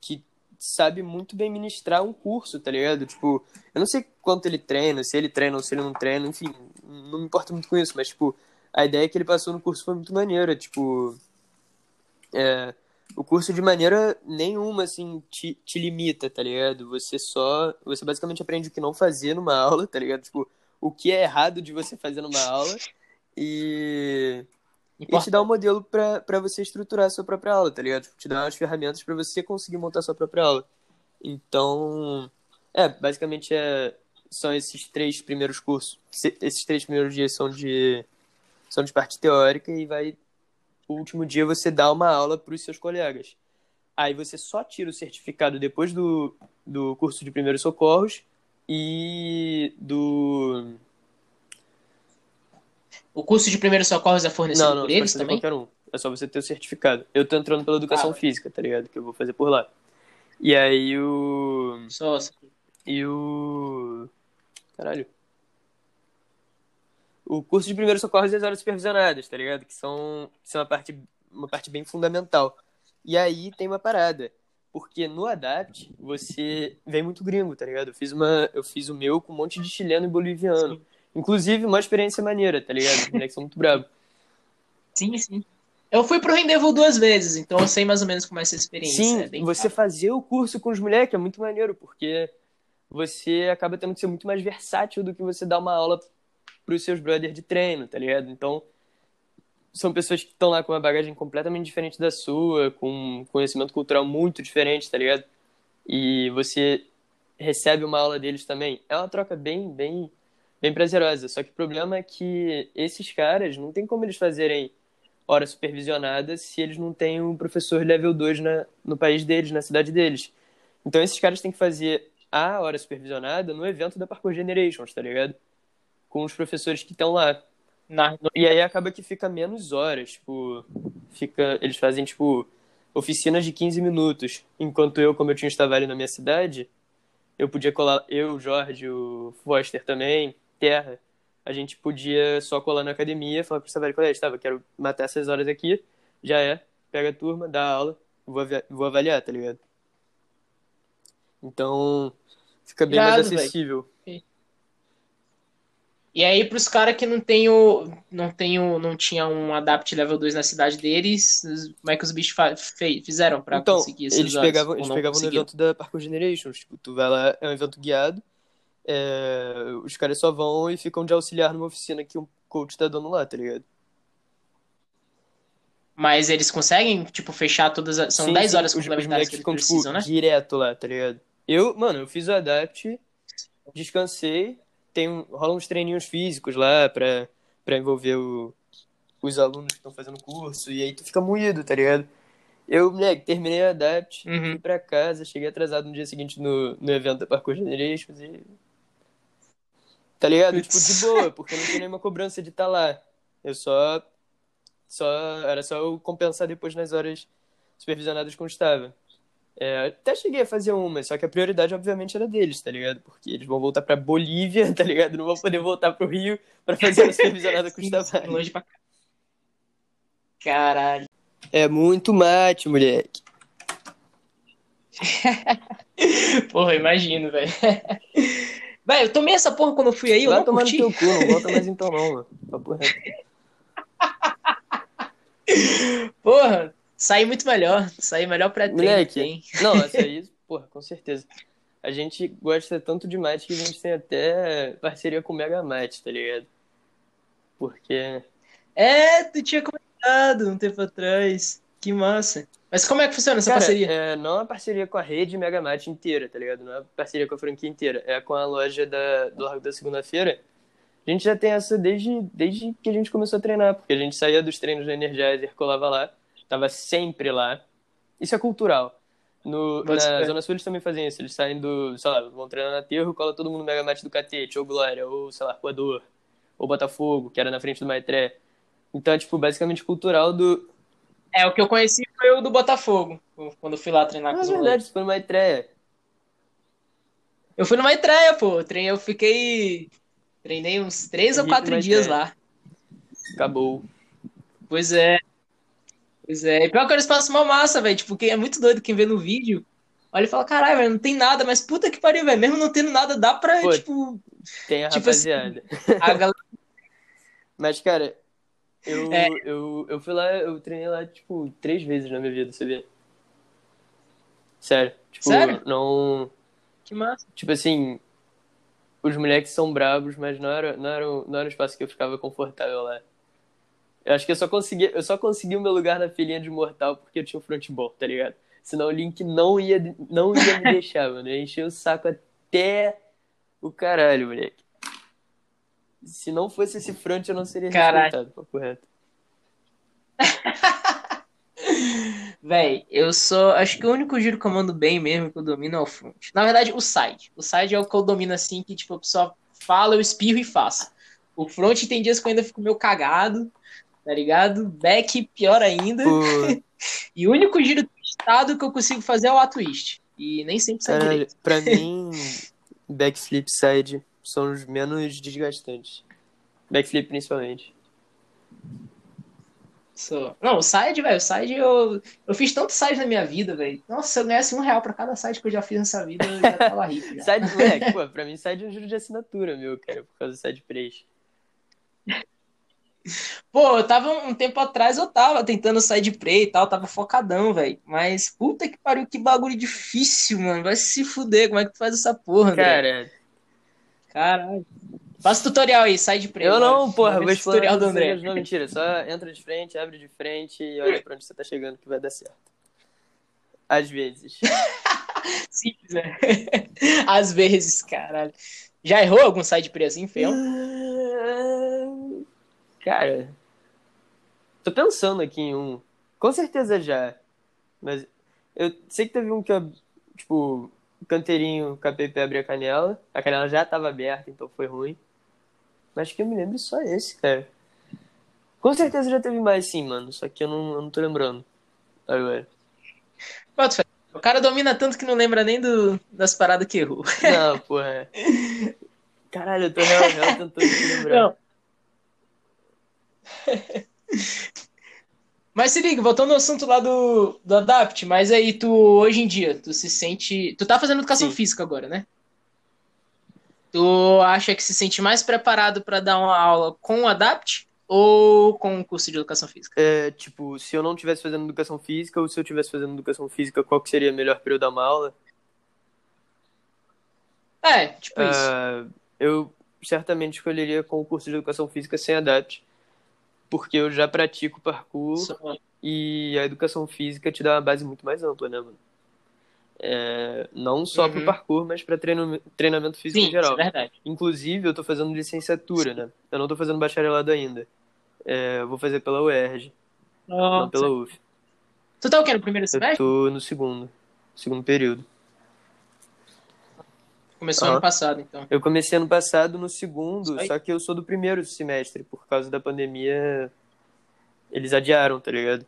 que sabe muito bem ministrar um curso, tá ligado? Tipo, eu não sei quanto ele treina, se ele treina ou se ele não treina, enfim, não me importa muito com isso, mas, tipo, a ideia que ele passou no curso foi muito maneira, tipo. É, o curso de maneira nenhuma, assim, te, te limita, tá ligado? Você só. Você basicamente aprende o que não fazer numa aula, tá ligado? Tipo o que é errado de você fazer numa aula e, e te dá um modelo para você estruturar a sua própria aula, tá ligado? Te dá umas ferramentas para você conseguir montar a sua própria aula. Então, é, basicamente é, são esses três primeiros cursos. Esses três primeiros dias são de são de parte teórica e vai o último dia você dá uma aula para os seus colegas. Aí você só tira o certificado depois do, do curso de primeiros socorros e do. O curso de primeiros socorros é fornecido não, não, por eles também? qualquer um. É só você ter o certificado. Eu tô entrando pela educação ah, física, tá ligado? Que eu vou fazer por lá. E aí o. Só. E o. Caralho. O curso de primeiros socorros e as horas supervisionadas, tá ligado? Que são, que são uma, parte, uma parte bem fundamental. E aí tem uma parada. Porque no Adapt, você vem muito gringo, tá ligado? Eu fiz, uma, eu fiz o meu com um monte de chileno e boliviano. Sim. Inclusive, uma experiência maneira, tá ligado? Os moleques são muito bravos. Sim, sim. Eu fui pro Rendezvous duas vezes, então eu sei mais ou menos como é essa experiência. Sim, é você fazer o curso com os moleques é muito maneiro, porque você acaba tendo que ser muito mais versátil do que você dar uma aula pros seus brothers de treino, tá ligado? Então, são pessoas que estão lá com uma bagagem completamente diferente da sua, com um conhecimento cultural muito diferente, tá ligado? E você recebe uma aula deles também. É uma troca bem, bem, bem prazerosa. Só que o problema é que esses caras não tem como eles fazerem hora supervisionada se eles não têm um professor level 2 na, no país deles, na cidade deles. Então esses caras têm que fazer a hora supervisionada no evento da Parkour Generations, tá ligado? Com os professores que estão lá. Na... E aí acaba que fica menos horas, tipo, fica, eles fazem tipo oficinas de 15 minutos, enquanto eu, como eu tinha ali na minha cidade, eu podia colar, eu, Jorge, o Foster também, Terra, a gente podia só colar na academia, falar pro Staveri, colégio, estava, quero matar essas horas aqui, já é, pega a turma, dá a aula, vou, vou avaliar, tá ligado? Então, fica bem mais acessível. Véio. E aí, pros caras que não tem o, não tem o, não tinha um Adapt Level 2 na cidade deles, como é que os bichos fizeram pra então, conseguir esses eles pegavam, eles pegavam no evento da Parkour Generations, tipo, tu vai lá, é um evento guiado, é, os caras só vão e ficam de auxiliar numa oficina que um coach tá dando lá, tá ligado? Mas eles conseguem, tipo, fechar todas as... São sim, 10 horas complementares que eles ficam, tipo, precisam, tipo, né? direto lá, tá ligado? Eu, mano, eu fiz o Adapt, descansei, tem rola uns treininhos físicos lá pra, pra envolver o, os alunos que estão fazendo curso, e aí tu fica moído, tá ligado? Eu, moleque, terminei a ADAPT, uhum. fui pra casa, cheguei atrasado no dia seguinte no, no evento da Parkour Generations e... Tá ligado? Tipo, de boa, porque não tinha nenhuma cobrança de estar tá lá. Eu só... só Era só eu compensar depois nas horas supervisionadas como estava. É, até cheguei a fazer uma, só que a prioridade, obviamente, era deles, tá ligado? Porque eles vão voltar pra Bolívia, tá ligado? Não vão poder voltar pro Rio pra fazer a supervisionada com os trabalhos. Longe pra Caralho. É muito mate, moleque. porra, imagino, velho. Velho, eu tomei essa porra quando eu fui aí, eu Vai não tomar curti. no teu cu, não volta mais então não, mano. Porra, Sair muito melhor. Sair melhor pré-treino. Moleque, não, essa aí, porra, com certeza. A gente gosta tanto de mate que a gente tem até parceria com o Mega Mate, tá ligado? Porque. É, tu tinha comentado um tempo atrás. Que massa. Mas como é que funciona essa Cara, parceria? É, não é uma parceria com a rede Mega Mate inteira, tá ligado? Não é uma parceria com a franquia inteira. É com a loja da, do Largo da Segunda-feira. A gente já tem essa desde, desde que a gente começou a treinar, porque a gente saía dos treinos do Energizer, colava lá Tava sempre lá. Isso é cultural. No, na Zona Sul eles também fazem isso. Eles saem do, sei lá, vão treinar na Terro, cola todo mundo no Mega Mate do Catete, ou Glória, ou, sei lá, Coador, ou Botafogo, que era na frente do Maetré. Então é, tipo, basicamente cultural do... É, o que eu conheci foi o do Botafogo, quando eu fui lá treinar com os É verdade, você foi no Maetré. Eu fui no Maitreya, pô. Treinei, eu fiquei... Treinei uns três ou quatro dias lá. Acabou. Pois é. Pois é. E pior que eles passam uma massa, velho. Tipo, quem é muito doido quem vê no vídeo. Olha e fala, caralho, velho, não tem nada, mas puta que pariu, velho. Mesmo não tendo nada, dá pra, Pô, tipo. Tem a tipo assim, rapaziada. Assim, a galera... Mas, cara, eu, é. eu, eu fui lá, eu treinei lá, tipo, três vezes na minha vida, sabia? Sério. Tipo, Sério? não. Que massa. Tipo assim, os moleques são bravos, mas não era, não era, não era um espaço que eu ficava confortável lá. Eu acho que eu só consegui, eu só consegui o meu lugar na filinha de mortal porque eu tinha o frontball, tá ligado? Senão o Link não ia, não ia me deixar, mano. Eu enchi o saco até o caralho, moleque. se não fosse esse front, eu não seria respeitado, papo reto. Véi, eu sou. Acho que o único giro que eu mando bem mesmo que eu domino é o front. Na verdade, o side. O side é o que eu domino assim, que tipo, a pessoa fala, eu espirro e faço. O front tem dias que eu ainda fico meio cagado, tá ligado? Back, pior ainda. e o único giro twistado que eu consigo fazer é o a twist. E nem sempre sai Cara, direito. Pra mim, backflip side são os menos desgastantes. Backflip principalmente. Sou. Não, o side, velho, o side eu. Eu fiz tanto side na minha vida, velho. Nossa, se eu ganhasse um real pra cada side que eu já fiz nessa vida, eu já tava rico. Já. side, moleque, pô, pra mim side é um juro de assinatura, meu, cara, por causa do side preço. Pô, eu tava um tempo atrás, eu tava tentando sair de prey e tal, tava focadão, velho. Mas puta que pariu, que bagulho difícil, mano. Vai se fuder, como é que tu faz essa porra, Cara. Caralho. Faça tutorial aí, sai de prêmio. Eu não, porra, vou tutorial do André. Não, mentira, só entra de frente, abre de frente e olha pra onde você tá chegando que vai dar certo. Às vezes. Simples, né? Às vezes, caralho. Já errou algum side pre assim, feião? Cara, tô pensando aqui em um. Com certeza já. Mas eu sei que teve um que, tipo, o canteirinho KPP abre a canela. A canela já tava aberta, então foi ruim. Mas que eu me lembro só esse, cara. Com certeza já teve mais sim, mano. Só que eu não, eu não tô lembrando. Agora. O cara domina tanto que não lembra nem do, das paradas que errou. Não, porra. Caralho, eu tô real, real tentando lembrar. Não. Mas se liga, voltando ao assunto lá do, do Adapt, mas aí tu, hoje em dia, tu se sente. Tu tá fazendo educação Sim. física agora, né? Tu acha que se sente mais preparado para dar uma aula com o Adapt ou com o curso de educação física? É, tipo, se eu não estivesse fazendo educação física ou se eu estivesse fazendo educação física, qual que seria melhor para eu dar uma aula? É, tipo uh, isso. Eu certamente escolheria com o curso de educação física sem Adapt, porque eu já pratico parkour Só. e a educação física te dá uma base muito mais ampla, né, mano? É, não só uhum. para o parkour, mas para treino, treinamento físico Sim, em geral. Isso é verdade. Inclusive, eu estou fazendo licenciatura, Sim. né? Eu não estou fazendo bacharelado ainda. É, eu vou fazer pela UERJ, Nossa. não pela UF. Tu tá o quê? No primeiro semestre? Eu tô no segundo. Segundo período. Começou uhum. ano passado, então. Eu comecei ano passado no segundo, só que eu sou do primeiro semestre. Por causa da pandemia, eles adiaram, tá ligado?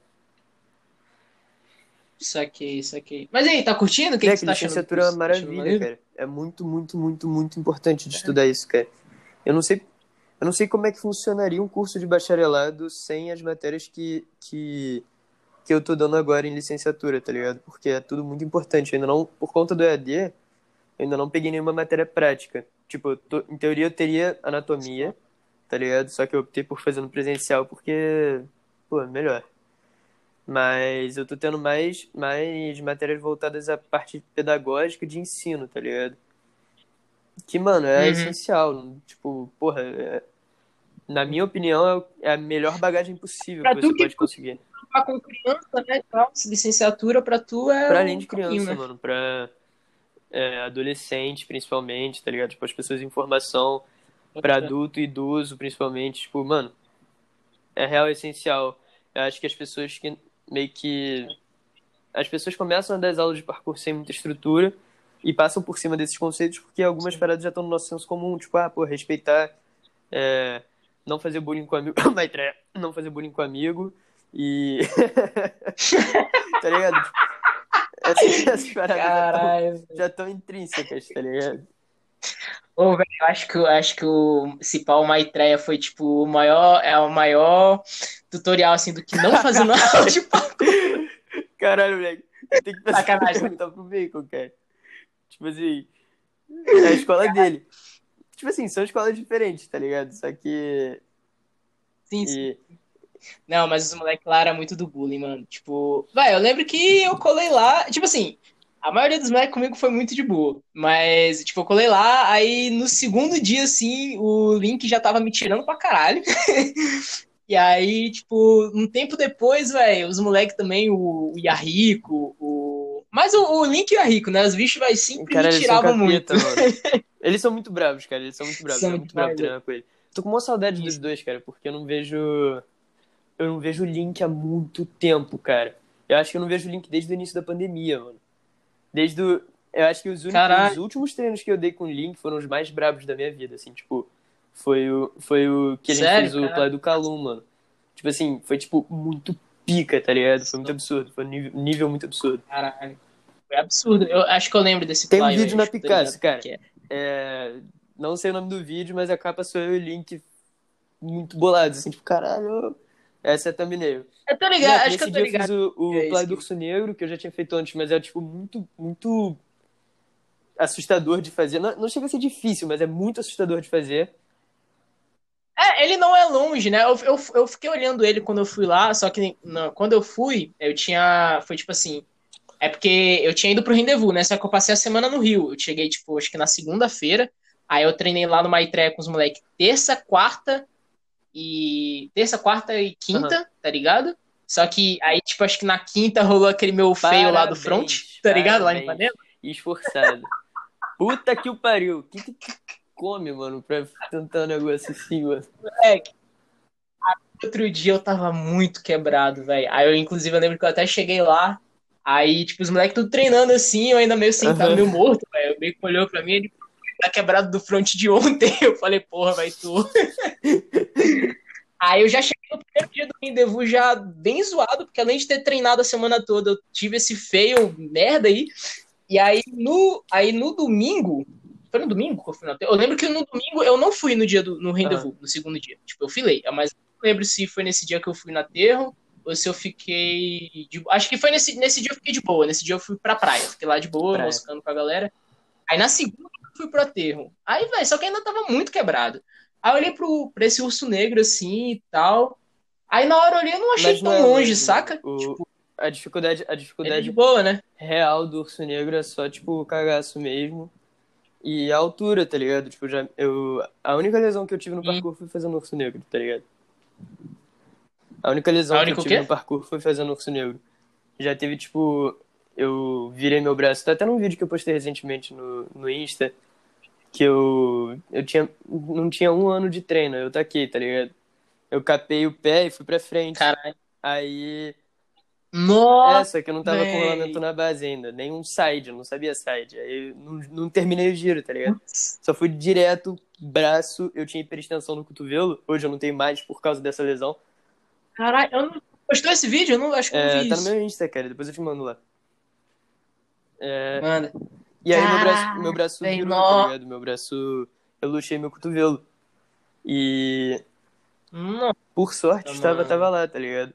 Saquei, saquei. Mas aí, tá curtindo? O que, é, que, você tá achando? licenciatura é uma maravilha, cara. É muito, muito, muito, muito importante de é. estudar isso, cara. Eu não sei, eu não sei como é que funcionaria um curso de bacharelado sem as matérias que, que, que eu tô dando agora em licenciatura, tá ligado? Porque é tudo muito importante. Eu ainda não, por conta do EAD, eu ainda não peguei nenhuma matéria prática. Tipo, tô, em teoria eu teria anatomia, tá ligado? Só que eu optei por fazer no presencial porque, pô, melhor mas eu tô tendo mais, mais matérias voltadas à parte pedagógica de ensino, tá ligado? Que, mano, é uhum. essencial. Tipo, porra, é, na minha opinião, é a melhor bagagem possível pra que você pode conseguir. Com criança, né? licenciatura pra tu é. Pra além de criança, né? mano, pra é, adolescente, principalmente, tá ligado? Tipo, as pessoas em formação, pra adulto e idoso, principalmente. Tipo, mano, é real essencial. Eu acho que as pessoas que meio que as pessoas começam a dar as aulas de parkour sem muita estrutura e passam por cima desses conceitos porque algumas paradas já estão no nosso senso comum, tipo, ah, pô, respeitar, é, não fazer bullying com amigo, não fazer bullying com amigo e. tá ligado? Essas, essas paradas já estão intrínsecas, tá ligado? Ô, velho, eu acho que, acho que o Cipal Maitreya foi, tipo, o maior, é o maior tutorial, assim, do que não fazer no áudio. Caralho, moleque. Eu tenho que pensar Sacanagem. perguntar pro Bacon, cara. Tipo assim, é a escola Caralho. dele. Tipo assim, são escolas diferentes, tá ligado? Só que... Sim, e... sim. Não, mas os moleques lá eram muito do bullying, mano. Tipo, vai, eu lembro que eu colei lá, tipo assim, a maioria dos moleques comigo foi muito de boa. Mas, tipo, eu colei lá, aí no segundo dia, assim, o Link já tava me tirando pra caralho. e aí, tipo, um tempo depois, velho, os moleques também, o, o o. Mas o, o Link e o Yahiko, né? Os bichos, vai sempre cara, me tiravam muito. eles são muito bravos, cara. Eles são muito bravos. São é muito bravo treinar com ele. Tô com uma saudade dos dois, cara, porque eu não vejo. Eu não vejo o Link há muito tempo, cara. Eu acho que eu não vejo o Link desde o início da pandemia, mano. Desde o. Eu acho que os, únicos, os últimos treinos que eu dei com o Link foram os mais brabos da minha vida, assim, tipo. Foi o, foi o que a gente Sério, fez o play do Calum, mano. Tipo assim, foi tipo muito pica, tá ligado? Foi muito absurdo. Foi um nível, nível muito absurdo. Caralho. Foi absurdo. Eu acho que eu lembro desse Tem um vídeo na Picasso, cara. É. é. Não sei o nome do vídeo, mas a capa sou eu e o Link muito bolados, assim, tipo, caralho. Essa é a thumbnail. Eu tô ligado, acho que eu tô ligado. eu fiz o, o é Play do Urso Negro, que eu já tinha feito antes, mas é, tipo, muito, muito assustador de fazer. Não, não chega a ser difícil, mas é muito assustador de fazer. É, ele não é longe, né? Eu, eu, eu fiquei olhando ele quando eu fui lá, só que não, quando eu fui, eu tinha. Foi tipo assim. É porque eu tinha ido pro rendezvous, né? Só que eu passei a semana no Rio. Eu cheguei, tipo, acho que na segunda-feira. Aí eu treinei lá no Maitré com os moleques terça, quarta e. Terça, quarta e quinta, uhum. tá ligado? Só que aí, tipo, acho que na quinta rolou aquele meu parabéns, feio lá do front, tá ligado? Lá em Panema. Esforçado. Puta que o pariu. Que, que, come, mano, pra tentar um negócio assim, mano. Moleque. Outro dia eu tava muito quebrado, velho. Aí eu, inclusive, eu lembro que eu até cheguei lá. Aí, tipo, os moleques tudo treinando assim, eu ainda meio sentado, uhum. meio morto, velho. O meio que olhou pra mim, ele tá quebrado do front de ontem. Eu falei, porra, vai tu. Aí eu já cheguei no primeiro dia do rendezvous já bem zoado, porque além de ter treinado a semana toda, eu tive esse feio merda aí. E aí no, aí no domingo, foi no domingo que eu fui no Eu lembro que no domingo eu não fui no dia do no rendezvous, no segundo dia. Tipo, eu filei. Mas não lembro se foi nesse dia que eu fui no aterro ou se eu fiquei. De... Acho que foi nesse, nesse dia eu fiquei de boa. Nesse dia eu fui pra praia. Fiquei lá de boa, praia. moscando com a galera. Aí na segunda fui pro aterro. Aí, velho, só que ainda tava muito quebrado. Aí eu olhei pro, pra esse urso negro assim e tal. Aí na hora eu olhei, eu não achei Mas tão não é longe, mesmo. saca? O... Tipo, a dificuldade, a dificuldade é boa, né? real do urso negro é só, tipo, o cagaço mesmo. E a altura, tá ligado? Tipo, já, eu, a única lesão que eu tive no parkour foi fazendo urso negro, tá ligado? A única lesão a que eu tive no parkour foi fazendo urso negro. Já teve, tipo, eu virei meu braço, tá até num vídeo que eu postei recentemente no, no Insta, que eu, eu tinha, não tinha um ano de treino, eu taquei, tá ligado? Eu capei o pé e fui pra frente. Caralho. Aí nossa! Essa que eu não tava véi. com rolamento na base ainda, nem um side, eu não sabia side. Aí não, não terminei o giro, tá ligado? Só fui direto, braço, eu tinha hiperextensão no cotovelo, hoje eu não tenho mais por causa dessa lesão. Caralho, eu não. Postou esse vídeo? Eu não acho que eu é, vi Tá isso. no meu Insta, cara, depois eu te mando lá. É... Manda. E aí meu braço, meu braço virou, tá ligado? Meu braço. Eu luxei meu cotovelo. E. Não. Por sorte, estava, tava lá, tá ligado?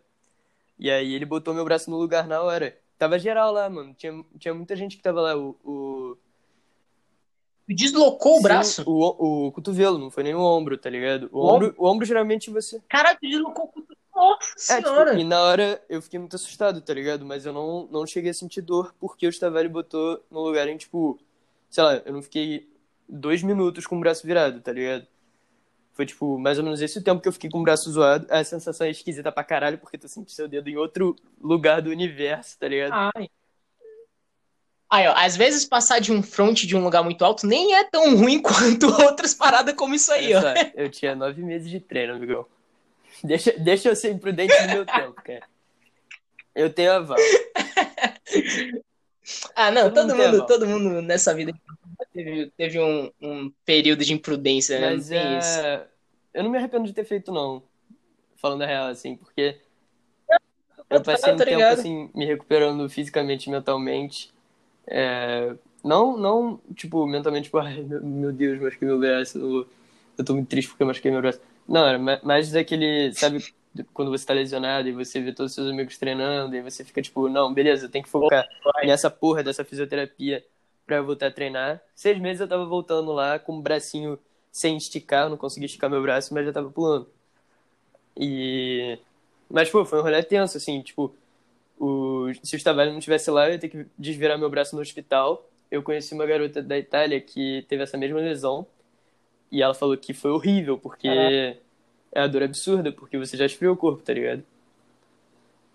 E aí ele botou meu braço no lugar na hora. Tava geral lá, mano. Tinha, tinha muita gente que tava lá. O, o... Deslocou Sim, o braço? O, o cotovelo, não foi nem o ombro, tá ligado? O, o ombro, ombro, o ombro geralmente você. Caralho, deslocou o cotovelo. Nossa é, tipo, senhora! Tipo, e na hora eu fiquei muito assustado, tá ligado? Mas eu não, não cheguei a sentir dor porque o Stavelli botou no lugar em, tipo, sei lá, eu não fiquei dois minutos com o braço virado, tá ligado? Foi, tipo, mais ou menos esse o tempo que eu fiquei com o braço zoado. A sensação é esquisita pra caralho, porque tu sente seu dedo em outro lugar do universo, tá ligado? Ai. Aí, ó, às vezes passar de um front de um lugar muito alto nem é tão ruim quanto outras paradas como isso aí, ó. eu tinha nove meses de treino, amigão. Deixa, deixa eu ser imprudente no meu tempo, cara. Eu tenho aval. ah, não, todo, todo mundo, todo mundo nessa vida teve, teve um, um período de imprudência, né? Mas, é... Isso. Eu não me arrependo de ter feito, não. Falando a real, assim, porque eu passei um tempo, assim, me recuperando fisicamente e mentalmente. É... Não, não, tipo, mentalmente, tipo, ai, meu Deus, machuquei meu braço. Eu, eu tô muito triste porque eu machuquei meu braço. Não, era mais daquele, sabe, quando você tá lesionado e você vê todos os seus amigos treinando e você fica tipo, não, beleza, tem que focar nessa porra dessa fisioterapia para voltar a treinar. Seis meses eu tava voltando lá com o bracinho sem esticar, não consegui esticar meu braço, mas já tava pulando. E. Mas, pô, foi um rolê tenso, assim, tipo, o... se o Stavelli não estivesse lá, eu ia ter que desvirar meu braço no hospital. Eu conheci uma garota da Itália que teve essa mesma lesão. E ela falou que foi horrível, porque é a dor absurda, porque você já esfriou o corpo, tá ligado?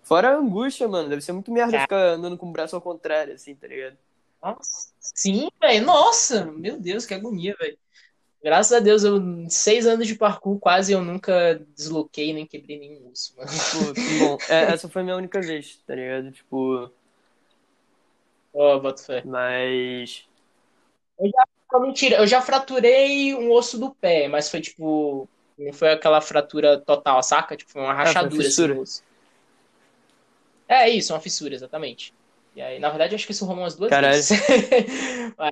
Fora a angústia, mano. Deve ser muito merda ficar andando com o braço ao contrário, assim, tá ligado? Nossa. Sim, velho. Nossa, meu Deus, que agonia, velho. Graças a Deus, eu, seis anos de parkour, quase eu nunca desloquei nem quebrei nenhum osso, mano. Pô, que bom. É, essa foi a minha única vez, tá ligado? Tipo. Ó, oh, boto fé. Mas. Eu já, mentira, eu já fraturei um osso do pé, mas foi tipo. Não foi aquela fratura total, saca? Tipo, foi uma rachadura. Ah, uma assim, é isso, uma fissura, exatamente. E aí, na verdade, acho que isso rolou umas duas Caralho. vezes. mas,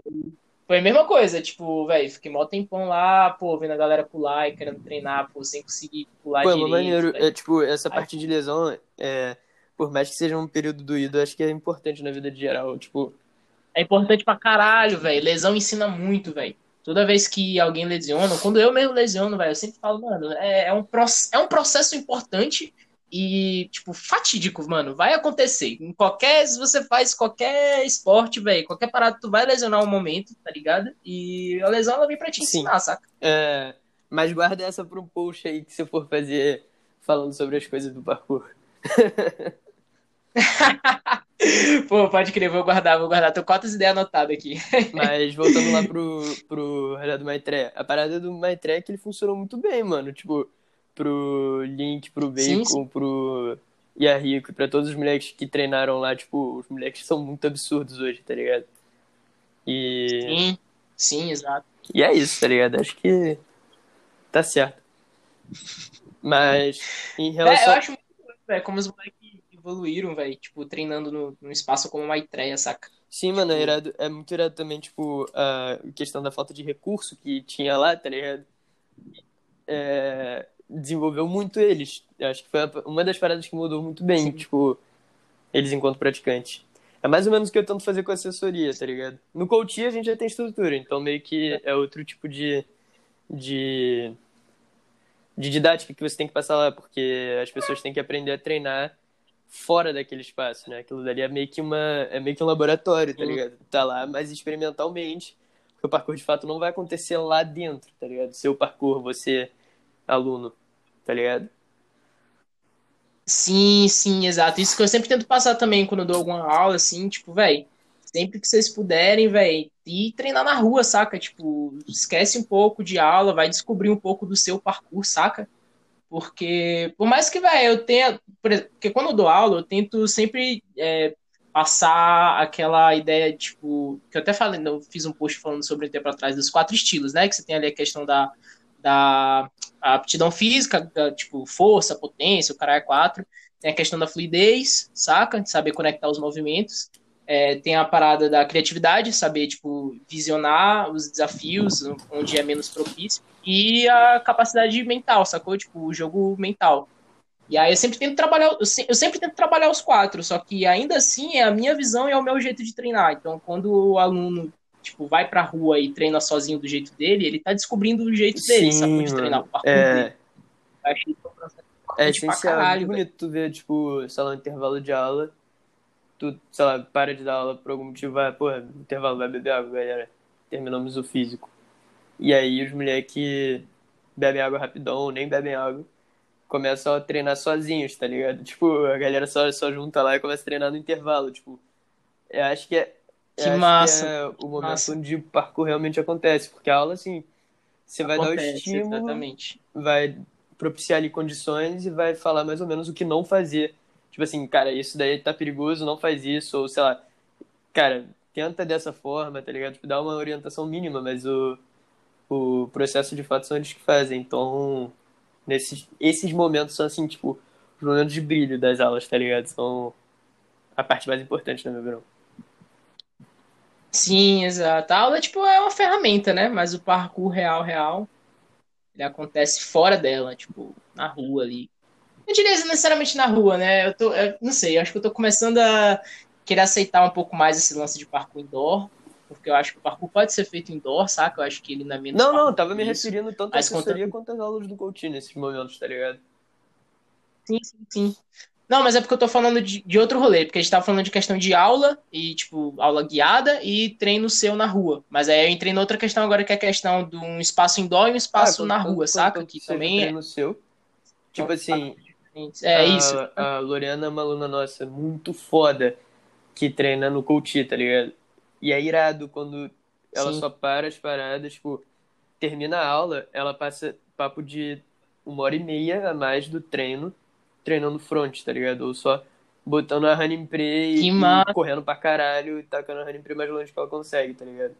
foi a mesma coisa, tipo, velho, fiquei mó tempão lá, pô, vendo a galera pular e querendo treinar, pô, sem conseguir pular pô, direito. Pô, maneiro, é, tipo, essa parte de lesão, é, por mais que seja um período doído, acho que é importante na vida de geral, tipo... É importante pra caralho, velho, lesão ensina muito, velho. Toda vez que alguém lesiona, quando eu mesmo lesiono, velho, eu sempre falo, mano, é, é, um, é um processo importante e, tipo, fatídico, mano. Vai acontecer. Em qualquer. Se você faz qualquer esporte, velho, qualquer parada, tu vai lesionar um momento, tá ligado? E a lesão ela vem pra te ensinar, Sim. saca? É. Mas guarda essa pra um post aí que você for fazer falando sobre as coisas do parkour. Pô, pode crer, vou guardar, vou guardar. Tô com quantas ideias anotadas aqui. Mas voltando lá pro, pro relé do Maitré. A parada do Maitré é que ele funcionou muito bem, mano. Tipo, pro Link, pro Bacon, sim, sim. pro Yahiko, pra todos os moleques que treinaram lá, tipo, os moleques são muito absurdos hoje, tá ligado? E. Sim, sim, exato. E é isso, tá ligado? Acho que tá certo. Mas, em relação. É, eu acho muito velho, como os moleques evoluíram, velho, tipo, treinando no, num espaço como uma estreia, saca? Sim, mano, é, irado, é muito irado também, tipo, a questão da falta de recurso que tinha lá, tá ligado? É, desenvolveu muito eles. Acho que foi uma das paradas que mudou muito bem, Sim. tipo, eles enquanto praticantes. É mais ou menos o que eu tento fazer com a assessoria, tá ligado? No coaching a gente já tem estrutura, então meio que é outro tipo de, de, de didática que você tem que passar lá, porque as pessoas têm que aprender a treinar fora daquele espaço, né? Aquilo dali é meio que uma é meio que um laboratório, tá ligado? Tá lá, mas experimentalmente, porque o parkour de fato não vai acontecer lá dentro, tá ligado? Seu parkour, você aluno, tá ligado? Sim, sim, exato. Isso que eu sempre tento passar também quando dou alguma aula, assim, tipo, velho, sempre que vocês puderem, velho, ir treinar na rua, saca? Tipo, esquece um pouco de aula, vai descobrir um pouco do seu parkour, saca? Porque, por mais que, velho, eu tenha. Porque quando eu dou aula, eu tento sempre é, passar aquela ideia, tipo. Que eu até falei, eu fiz um post falando sobre um tempo atrás dos quatro estilos, né? Que você tem ali a questão da da aptidão física, da, tipo, força, potência, o cara é quatro. Tem a questão da fluidez, saca? De saber conectar os movimentos. É, tem a parada da criatividade, saber, tipo, visionar os desafios onde é menos propício. E a capacidade mental, sacou? Tipo, o jogo mental. E aí eu sempre tento trabalhar, eu sempre tento trabalhar os quatro, só que ainda assim é a minha visão e é o meu jeito de treinar. Então, quando o aluno tipo, vai pra rua e treina sozinho do jeito dele, ele tá descobrindo o jeito dele, Sim, sabe? De treinar o parkour é... dele. Eu achei que foi um processo é essencial, é bonito tu ver, tipo, sei lá, um intervalo de aula, tu, sei lá, para de dar aula por algum motivo, vai, porra, intervalo, vai beber água, galera. Terminamos o físico. E aí os moleques bebem água rapidão, nem bebem água, começam a treinar sozinhos, tá ligado? Tipo, a galera só, só junta lá e começa a treinar no intervalo, tipo. Eu acho que é, que massa. Que é o momento massa. onde o parkour realmente acontece, porque a aula, assim, você vai dar o estímulo, exatamente. vai propiciar ali condições e vai falar mais ou menos o que não fazer. Tipo assim, cara, isso daí tá perigoso, não faz isso, ou sei lá, cara, tenta dessa forma, tá ligado? Tipo, dá uma orientação mínima, mas o, o processo de fato são eles que fazem. Então, nesses, esses momentos são assim, tipo, os momentos de brilho das aulas, tá ligado? São a parte mais importante, na minha opinião. Sim, exato. A aula, tipo, é uma ferramenta, né? Mas o parkour real, real, ele acontece fora dela, tipo, na rua ali. Não diria necessariamente na rua, né? Eu tô, eu não sei, eu acho que eu tô começando a querer aceitar um pouco mais esse lance de parkour indoor, porque eu acho que o parkour pode ser feito indoor, saca? Eu acho que ele não é menos Não, não, tava me referindo tanto à assessoria quanto às aulas do coaching nesses momentos, tá ligado? Sim, sim, sim. Não, mas é porque eu tô falando de, de outro rolê, porque a gente tava falando de questão de aula, e, tipo, aula guiada e treino seu na rua. Mas aí eu entrei em outra questão agora, que é a questão de um espaço indoor e um espaço ah, na rua, quando, saca? que também é treino é... seu. Tipo assim. É a, isso. A Loriana é uma aluna nossa muito foda que treina no coach, tá ligado? E é irado quando ela Sim. só para as paradas, tipo, termina a aula, ela passa papo de uma hora e meia a mais do treino, treinando front, tá ligado? Ou só botando a Running Pre e, correndo pra caralho e tacando a Running Pre mais longe que ela consegue, tá ligado?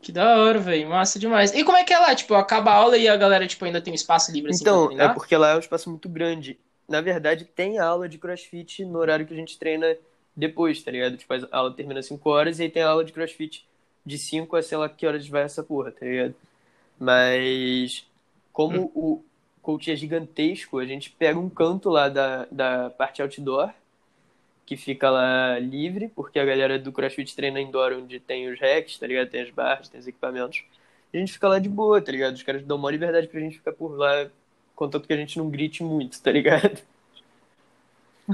Que da hora, velho. Massa demais. E como é que é lá? Tipo, acaba a aula e a galera, tipo, ainda tem um espaço livre assim Então, é porque lá é um espaço muito grande. Na verdade, tem aula de crossfit no horário que a gente treina depois, tá ligado? Tipo, a aula termina 5 horas e aí tem a aula de crossfit de 5 a sei lá que horas vai essa porra, tá ligado? Mas, como hum. o coach é gigantesco, a gente pega um canto lá da, da parte outdoor que fica lá livre, porque a galera do CrossFit treina indoor, onde tem os racks, tá ligado? Tem as barras, tem os equipamentos. E a gente fica lá de boa, tá ligado? Os caras dão uma liberdade pra gente ficar por lá, contanto que a gente não grite muito, tá ligado?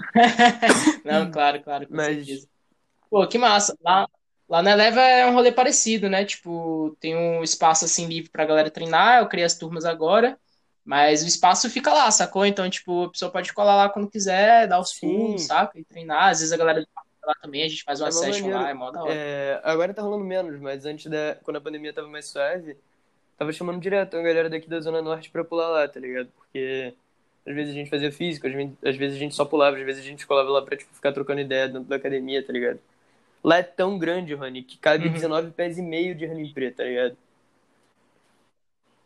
não, claro, claro, com Mas... certeza. Pô, que massa. Lá, lá na Eleva é um rolê parecido, né? Tipo, tem um espaço assim livre pra galera treinar, eu criei as turmas agora. Mas o espaço fica lá, sacou? Então, tipo, a pessoa pode colar lá quando quiser, dar os pulos, saca? E treinar. Às vezes a galera lá também, a gente faz uma é session maneiro. lá, é mó da hora. É, agora tá rolando menos, mas antes da. Quando a pandemia tava mais suave, tava chamando direto a galera daqui da Zona Norte pra pular lá, tá ligado? Porque às vezes a gente fazia físico, às vezes a gente só pulava, às vezes a gente colava lá pra tipo, ficar trocando ideia dentro da academia, tá ligado? Lá é tão grande, Rony, que cabe uhum. 19 pés e meio de running preto, tá ligado?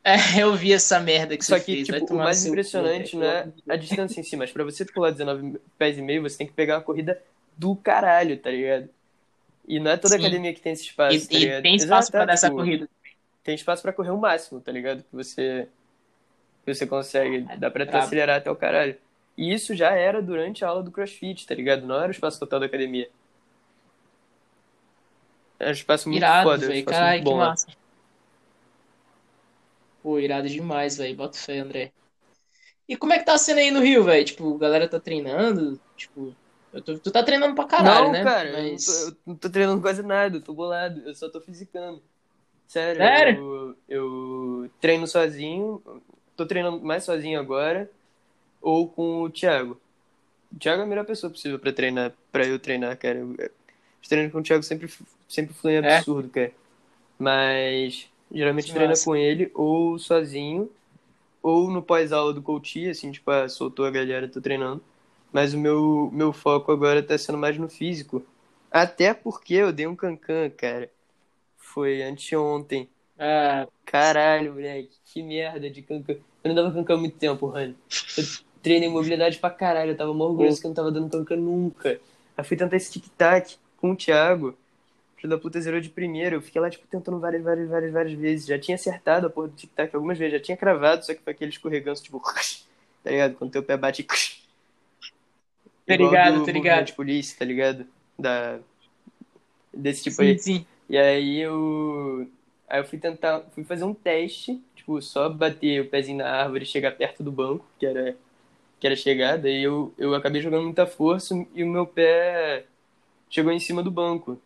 É, eu vi essa merda que Só você que, fez. Tipo, o mais impressionante não é a distância em si, mas pra você pular 19 pés e meio, você tem que pegar uma corrida do caralho, tá ligado? E não é toda Sim. academia que tem esse espaço, e, tá ligado? E tem espaço Exato, pra dar essa tipo, corrida. Tem espaço pra correr o máximo, tá ligado? Que você, que você consegue. Dá pra te acelerar até o caralho. E isso já era durante a aula do crossfit, tá ligado? Não era o espaço total da academia. Era um espaço muito Irado, foda, um espaço Caralho, muito bom. Que massa. Pô, irado demais, velho. Bota fé, André. E como é que tá sendo aí no Rio, velho? Tipo, a galera tá treinando? Tipo, tô, tu tá treinando pra caralho, não, né? cara, Mas... eu, não tô, eu não tô treinando quase nada, eu tô bolado. Eu só tô fisicando. Sério, Sério? Eu, eu treino sozinho, tô treinando mais sozinho agora, ou com o Thiago. O Thiago é a melhor pessoa possível pra treinar, pra eu treinar, cara. Os treinos com o Thiago sempre, sempre fluem é? absurdo, é? cara. Mas Geralmente treina com ele ou sozinho, ou no pós-aula do coach, assim, tipo, ah, soltou a galera, tô treinando. Mas o meu, meu foco agora tá sendo mais no físico. Até porque eu dei um cancan, cara. Foi anteontem. Ah. Caralho, moleque. Que merda de cancan. Eu não dava cancan há muito tempo, Rani. Eu treinei mobilidade pra caralho. Eu tava mal orgulhoso que eu não tava dando cancan nunca. Aí fui tentar esse tic-tac com o Thiago filho da puta zerou de primeiro. Eu fiquei lá, tipo, tentando várias, várias, várias, várias vezes. Já tinha acertado a porra do tic-tac algumas vezes, já tinha cravado, só que foi aquele escorregão, tipo, tá ligado? Quando teu pé bate. Tá ligado, tá ligado. de polícia, tá ligado? Da... Desse tipo sim, aí. Sim. E aí eu. Aí eu fui tentar. Fui fazer um teste, tipo, só bater o pezinho na árvore e chegar perto do banco, que era. Que era chegada, e eu, eu acabei jogando muita força e o meu pé chegou em cima do banco.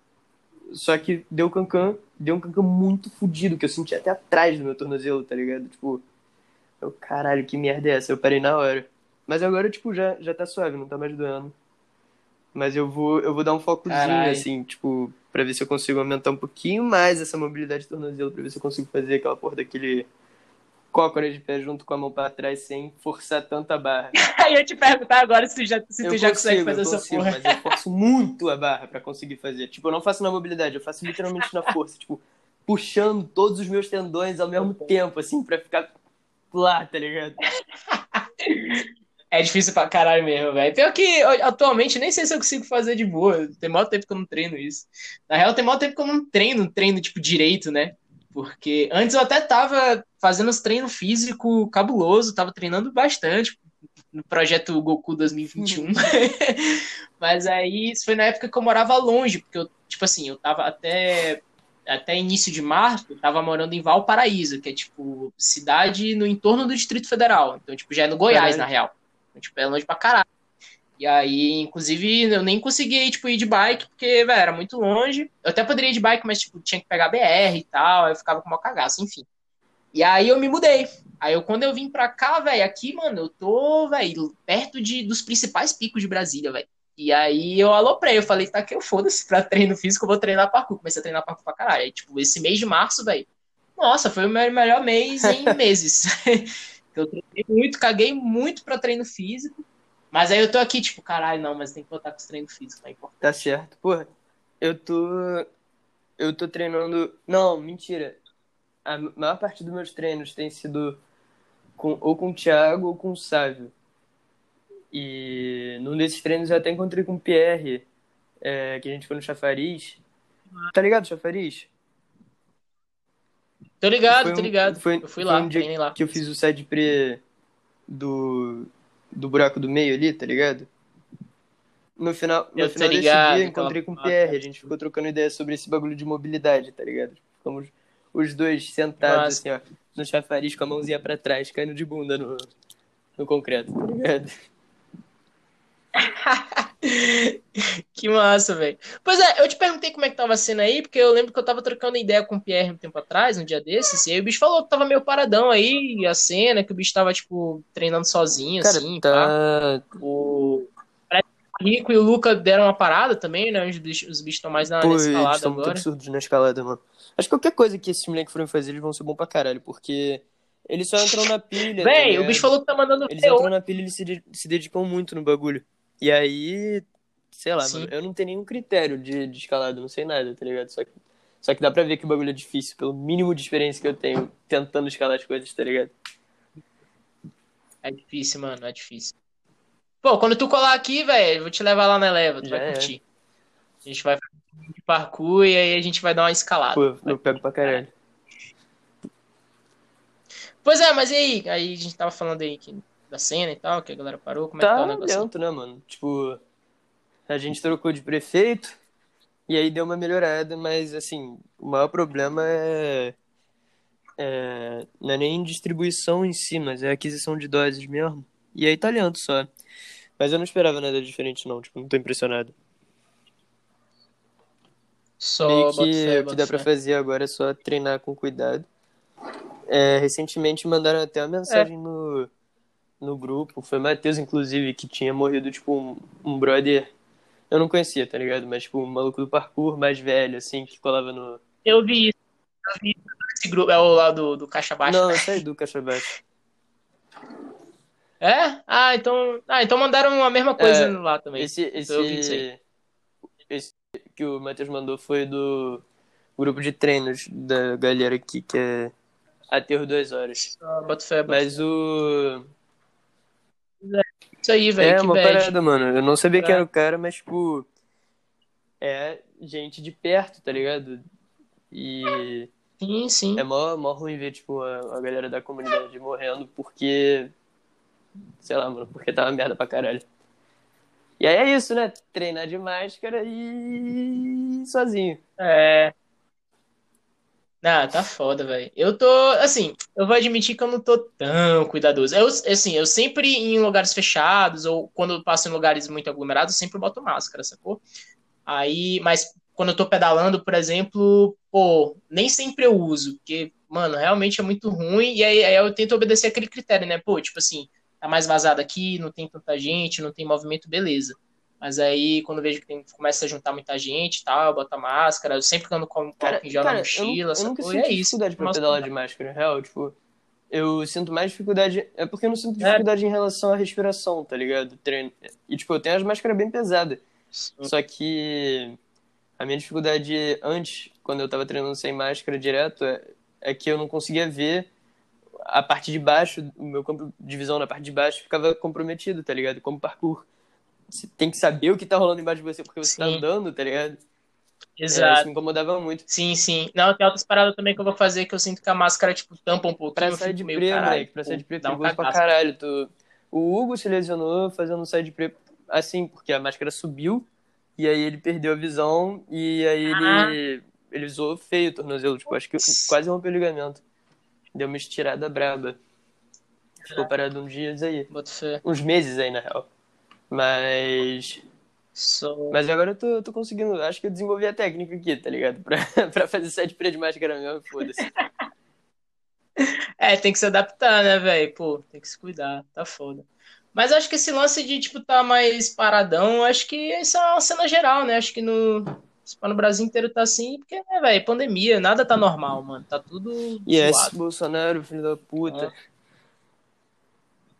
Só que deu cancan, deu um cancan muito fodido, que eu senti até atrás do meu tornozelo, tá ligado? Tipo, eu, caralho, que merda é essa? Eu parei na hora. Mas agora, tipo, já, já tá suave, não tá mais doendo. Mas eu vou, eu vou dar um focozinho, Carai. assim, tipo, pra ver se eu consigo aumentar um pouquinho mais essa mobilidade de tornozelo, pra ver se eu consigo fazer aquela porra daquele cócora de pé junto com a mão para trás sem forçar tanta barra. Aí eu te perguntar agora se, já, se tu já consegue fazer eu consigo, essa porra. Mas eu forço muito a barra para conseguir fazer. Tipo, eu não faço na mobilidade, eu faço literalmente na força. Tipo, puxando todos os meus tendões ao mesmo tempo, assim, para ficar lá, tá ligado? É difícil pra caralho mesmo, velho. Pior que atualmente nem sei se eu consigo fazer de boa. Tem maior tempo que eu não treino isso. Na real, tem maior tempo que eu não treino, treino tipo direito, né? Porque antes eu até tava fazendo os treinos físico cabuloso, tava treinando bastante no projeto Goku 2021. Uhum. Mas aí isso foi na época que eu morava longe, porque eu, tipo assim, eu tava até até início de março, eu tava morando em Valparaíso, que é tipo cidade no entorno do Distrito Federal. Então, tipo, já é no Goiás, na real. Tipo, é longe pra caralho. E aí, inclusive, eu nem consegui tipo, ir de bike, porque, velho, era muito longe. Eu até poderia ir de bike, mas, tipo, tinha que pegar BR e tal, aí eu ficava com uma cagaça, enfim. E aí eu me mudei. Aí eu, quando eu vim pra cá, velho, aqui, mano, eu tô, velho, perto de, dos principais picos de Brasília, velho. E aí eu aloprei, eu falei, tá que eu foda-se pra treino físico, eu vou treinar parkour. Comecei a treinar parkour pra caralho. Aí, tipo, esse mês de março, velho, Nossa, foi o meu melhor mês em meses. Eu treinei muito, caguei muito pra treino físico. Mas aí eu tô aqui, tipo, caralho, não, mas tem que botar com os treinos físicos, é importante. Tá certo. Porra, eu tô. Eu tô treinando. Não, mentira. A maior parte dos meus treinos tem sido com, ou com o Thiago ou com o Sávio. E num desses treinos eu até encontrei com o Pierre, é, que a gente foi no Chafariz. Tá ligado, Chafariz? Tô ligado, tô ligado. Foi, eu fui lá, um dia lá. que eu fiz o side pre do, do buraco do meio ali, tá ligado? No final, no final desse ligado, dia, encontrei com o Pierre, a gente ficou trocando ideia sobre esse bagulho de mobilidade, tá ligado? Ficamos os dois sentados, Nossa. assim, ó, no chafariz com a mãozinha pra trás, caindo de bunda no, no concreto, tá ligado? que massa, velho. Pois é, eu te perguntei como é que tava a cena aí, porque eu lembro que eu tava trocando ideia com o Pierre um tempo atrás, um dia desses, e aí o bicho falou que tava meio paradão aí, a cena, que o bicho tava, tipo, treinando sozinho, Cara, assim, tá... O Rico e o Luca deram uma parada também, né? Os bichos estão mais na, Pô, na escalada eles agora. muito absurdos na escalada, mano. Acho que qualquer coisa que esses moleques forem fazer, eles vão ser bom pra caralho, porque eles só entram na pilha. Véi, tá o bicho falou que tá mandando Eles entram na pilha e eles se, se dedicam muito no bagulho. E aí, sei lá, mano, eu não tenho nenhum critério de, de escalada, não sei nada, tá ligado? Só que, só que dá pra ver que o bagulho é difícil, pelo mínimo de experiência que eu tenho tentando escalar as coisas, tá ligado? É difícil, mano, é difícil. Pô, quando tu colar aqui, velho, vou te levar lá na Eleva, tu Já vai é. curtir. A gente vai fazer um parkour e aí a gente vai dar uma escalada. Pô, eu pego pra caralho. Pois é, mas e aí? Aí a gente tava falando aí que da cena e tal, que a galera parou, como tá é que tá o negócio? Lento, né, mano? Tipo, a gente trocou de prefeito e aí deu uma melhorada, mas assim, o maior problema é, é não é nem distribuição em si, mas é aquisição de doses mesmo. E aí tá lento só. Mas eu não esperava nada diferente não, tipo, não tô impressionado. Só que fé, o que dá pra fazer agora é só treinar com cuidado. É, recentemente mandaram até uma mensagem é. no, no grupo. Foi o Matheus, inclusive, que tinha morrido, tipo, um, um brother. Eu não conhecia, tá ligado? Mas, tipo, um maluco do parkour mais velho, assim, que colava no. Eu vi isso. Eu vi esse grupo. É o lá do, do Caixa Baixa. Não, esse é do Caixa Baixa. É? Ah, então. Ah, então mandaram a mesma coisa é, lá também. Esse, esse, esse que o Matheus mandou foi do grupo de treinos da galera aqui, que é Aterro duas horas. Ah, bota fé, Mas o. Isso aí, velho. É uma bad. parada, mano. Eu não sabia quem era o cara, mas, tipo. É gente de perto, tá ligado? E. Sim, sim. É mó, mó ruim ver, tipo, a, a galera da comunidade morrendo porque. Sei lá, mano, porque tava merda pra caralho. E aí é isso, né? Treinar de máscara e. sozinho. É. Ah, tá foda, velho. Eu tô, assim, eu vou admitir que eu não tô tão cuidadoso. Eu, assim, eu sempre em lugares fechados ou quando eu passo em lugares muito aglomerados, eu sempre boto máscara, sacou? Aí, mas quando eu tô pedalando, por exemplo, pô, nem sempre eu uso, porque, mano, realmente é muito ruim. E aí, aí eu tento obedecer aquele critério, né? Pô, tipo assim, tá mais vazado aqui, não tem tanta gente, não tem movimento, beleza. Mas aí, quando vejo que tem, começa a juntar muita gente e tal, bota máscara, eu sempre ando com álcool em gel na mochila, eu, eu nunca sinto é dificuldade pra pedalar de máscara, real, tipo... Eu sinto mais dificuldade... É porque eu não sinto é. dificuldade é. em relação à respiração, tá ligado? Treino. E, tipo, eu tenho as máscaras bem pesadas. Só que... A minha dificuldade antes, quando eu tava treinando sem máscara direto, é, é que eu não conseguia ver a parte de baixo, o meu campo de visão na parte de baixo ficava comprometido, tá ligado? Como parkour você tem que saber o que tá rolando embaixo de você porque você tá sim. tá andando, tá ligado? Exato. É, isso me incomodava muito. Sim, sim. Não, tem outras paradas também que eu vou fazer que eu sinto que a máscara, tipo, tampa um pouco. Pra sair de pre, moleque. Pra sair de pre, perigoso um pra caralho. Tu... O Hugo se lesionou fazendo um de pre assim, porque a máscara subiu e aí ele perdeu a visão e aí ah. ele, ele usou feio o tornozelo. Tipo, acho que quase rompeu o ligamento. Deu uma estirada braba. Ficou parado uns dias aí. Uns meses aí, na real. Mas. So... Mas agora eu tô, tô conseguindo. Acho que eu desenvolvi a técnica aqui, tá ligado? Pra, pra fazer sete de máscara mesmo, foda-se. é, tem que se adaptar, né, velho? Pô, tem que se cuidar, tá foda. Mas acho que esse lance de, tipo, tá mais paradão, acho que isso é uma cena geral, né? Acho que no. no Brasil inteiro tá assim, porque, né, velho, pandemia, nada tá normal, mano. Tá tudo. Yes, zoado. Bolsonaro, filho da puta.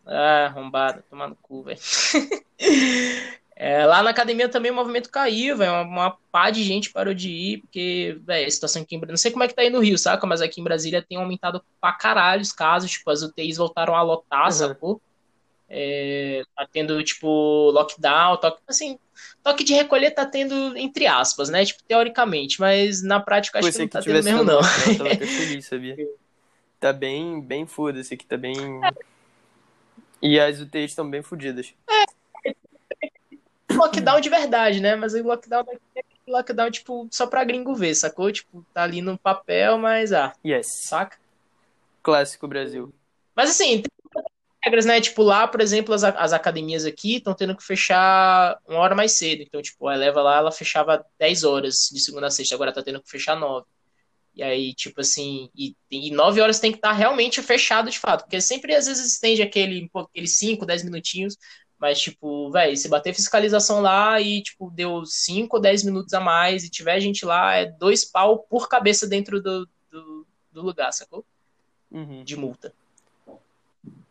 Ah, arrombado, tomando cu, velho. É, lá na academia também o movimento caiu, velho. Uma, uma pá de gente parou de ir, porque, velho, a situação aqui em Brasília. Não sei como é que tá aí no Rio, saca? Mas aqui em Brasília tem aumentado pra caralho os casos. Tipo, as UTIs voltaram a lotar, uhum. sacou? É, tá tendo, tipo, lockdown, toque, assim, toque de recolher tá tendo, entre aspas, né? Tipo, teoricamente, mas na prática acho que não tá tendo mesmo, não. Eu tava feliz, sabia? Tá bem, bem foda-se aqui, tá bem. E as UTIs estão bem fodidas. É lockdown de verdade, né? Mas o lockdown daqui é lockdown, tipo, só pra gringo ver, sacou? Tipo, tá ali no papel, mas ah. Yes. Saca? Clássico Brasil. Mas assim, tem regras, né? Tipo, lá, por exemplo, as, as academias aqui estão tendo que fechar uma hora mais cedo. Então, tipo, a Eleva lá, ela fechava 10 horas de segunda a sexta, agora tá tendo que fechar 9. E aí, tipo assim, e, e 9 horas tem que estar tá realmente fechado de fato. Porque sempre às vezes estende aquele, aquele 5, 10 minutinhos mas, tipo, velho, se bater fiscalização lá e, tipo, deu 5 ou 10 minutos a mais e tiver gente lá, é dois pau por cabeça dentro do, do, do lugar, sacou? Uhum. De multa.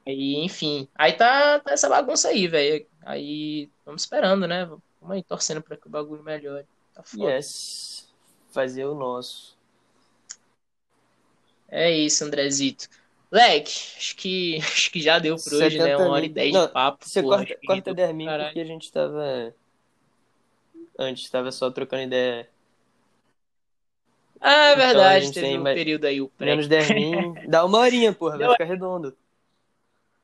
Aí, enfim. Aí tá, tá essa bagunça aí, velho. Aí, vamos esperando, né? Vamos aí torcendo pra que o bagulho melhore. Tá foda. Yes. Fazer o nosso. É isso, Andrezito. Leque, acho que, acho que já deu por hoje, né? Uma hora e dez de papo. Você porra, corta, corta de mim porque a gente tava. Antes, tava só trocando ideia. Ah, é então, verdade, então, teve um mais... período aí, o pré. Menos 10 mim. Dá uma horinha, porra, vai ficar redondo.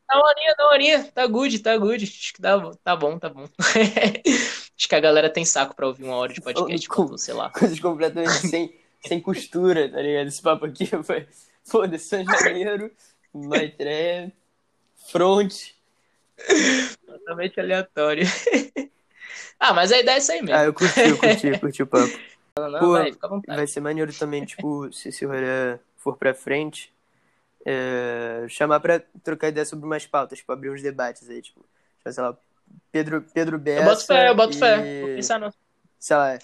Dá uma horinha, dá uma horinha. Tá good, tá good. Acho que dá, tá bom, tá bom. Acho que a galera tem saco pra ouvir uma hora de podcast, Com, sei lá. Coisas completamente sem, sem costura, tá ligado? Esse papo aqui foi Foda-se, São Janeiro, Maitré, Front. Totalmente aleatório. ah, mas a ideia é isso aí mesmo. Ah, eu curti, eu curti, eu curti o papo. Não, não, Pô, vai, vai ser maneiro também, tipo, se esse rolê for pra frente, é, chamar pra trocar ideia sobre umas pautas, tipo, abrir uns debates aí, tipo, sei lá, Pedro, Pedro Bessa. Eu boto fé, eu boto e... fé. Vou pensar no. Sei lá,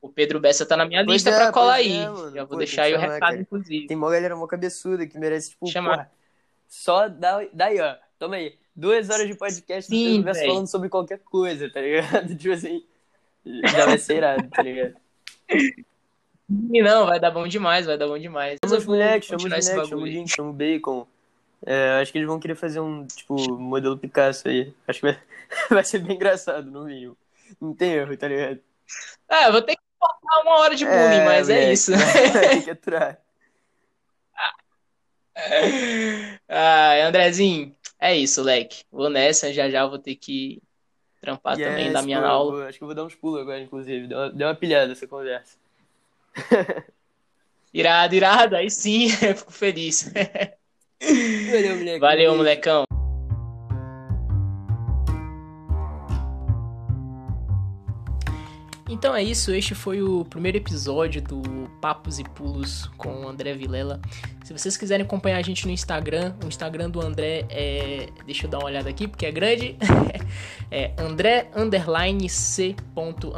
o Pedro Bessa tá na minha pois lista é, pra colar aí. É, Já vou Pô, deixar aí o recado, cara. inclusive. Tem uma galera mó cabeçuda que merece, tipo, Chamar. só dá, daí, ó. Toma aí. Duas horas de podcast Sim, se falando sobre qualquer coisa, tá ligado? Tipo assim, já vai ser irado, tá ligado? Não, vai dar bom demais, vai dar bom demais. Chama os moleques, chama os moleques, chama o Link, chama o Bacon. É, acho que eles vão querer fazer um, tipo, modelo Picasso aí. Acho que vai, vai ser bem engraçado, no mínimo. Não tem erro, tá ligado? É, vou ter que uma hora de bullying, é, mas é isso. Tem que aturar. ah, Andrezinho, é isso, leque. Vou nessa, já já vou ter que trampar yes, também da minha pô, aula. Acho que eu vou dar uns pulos agora, inclusive. Deu uma, deu uma pilhada essa conversa. irado, irado. Aí sim, fico feliz. Valeu, moleque. Valeu, molecão. Então é isso, este foi o primeiro episódio do Papos e Pulos com o André Vilela. Se vocês quiserem acompanhar a gente no Instagram, o Instagram do André é. Deixa eu dar uma olhada aqui porque é grande. é André underline C.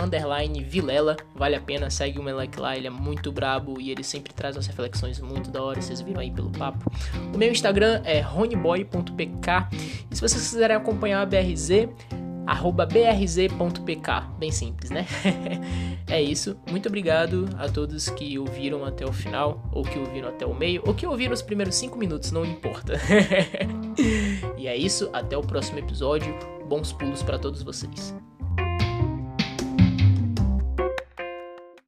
underline Vilela. Vale a pena, segue o moleque lá, ele é muito brabo e ele sempre traz umas reflexões muito da hora. Vocês viram aí pelo papo. O meu Instagram é roneboy.pk. E se vocês quiserem acompanhar a BRZ, arroba brz.pk, bem simples, né? é isso. Muito obrigado a todos que ouviram até o final, ou que ouviram até o meio, ou que ouviram os primeiros cinco minutos, não importa. e é isso. Até o próximo episódio. Bons pulos para todos vocês.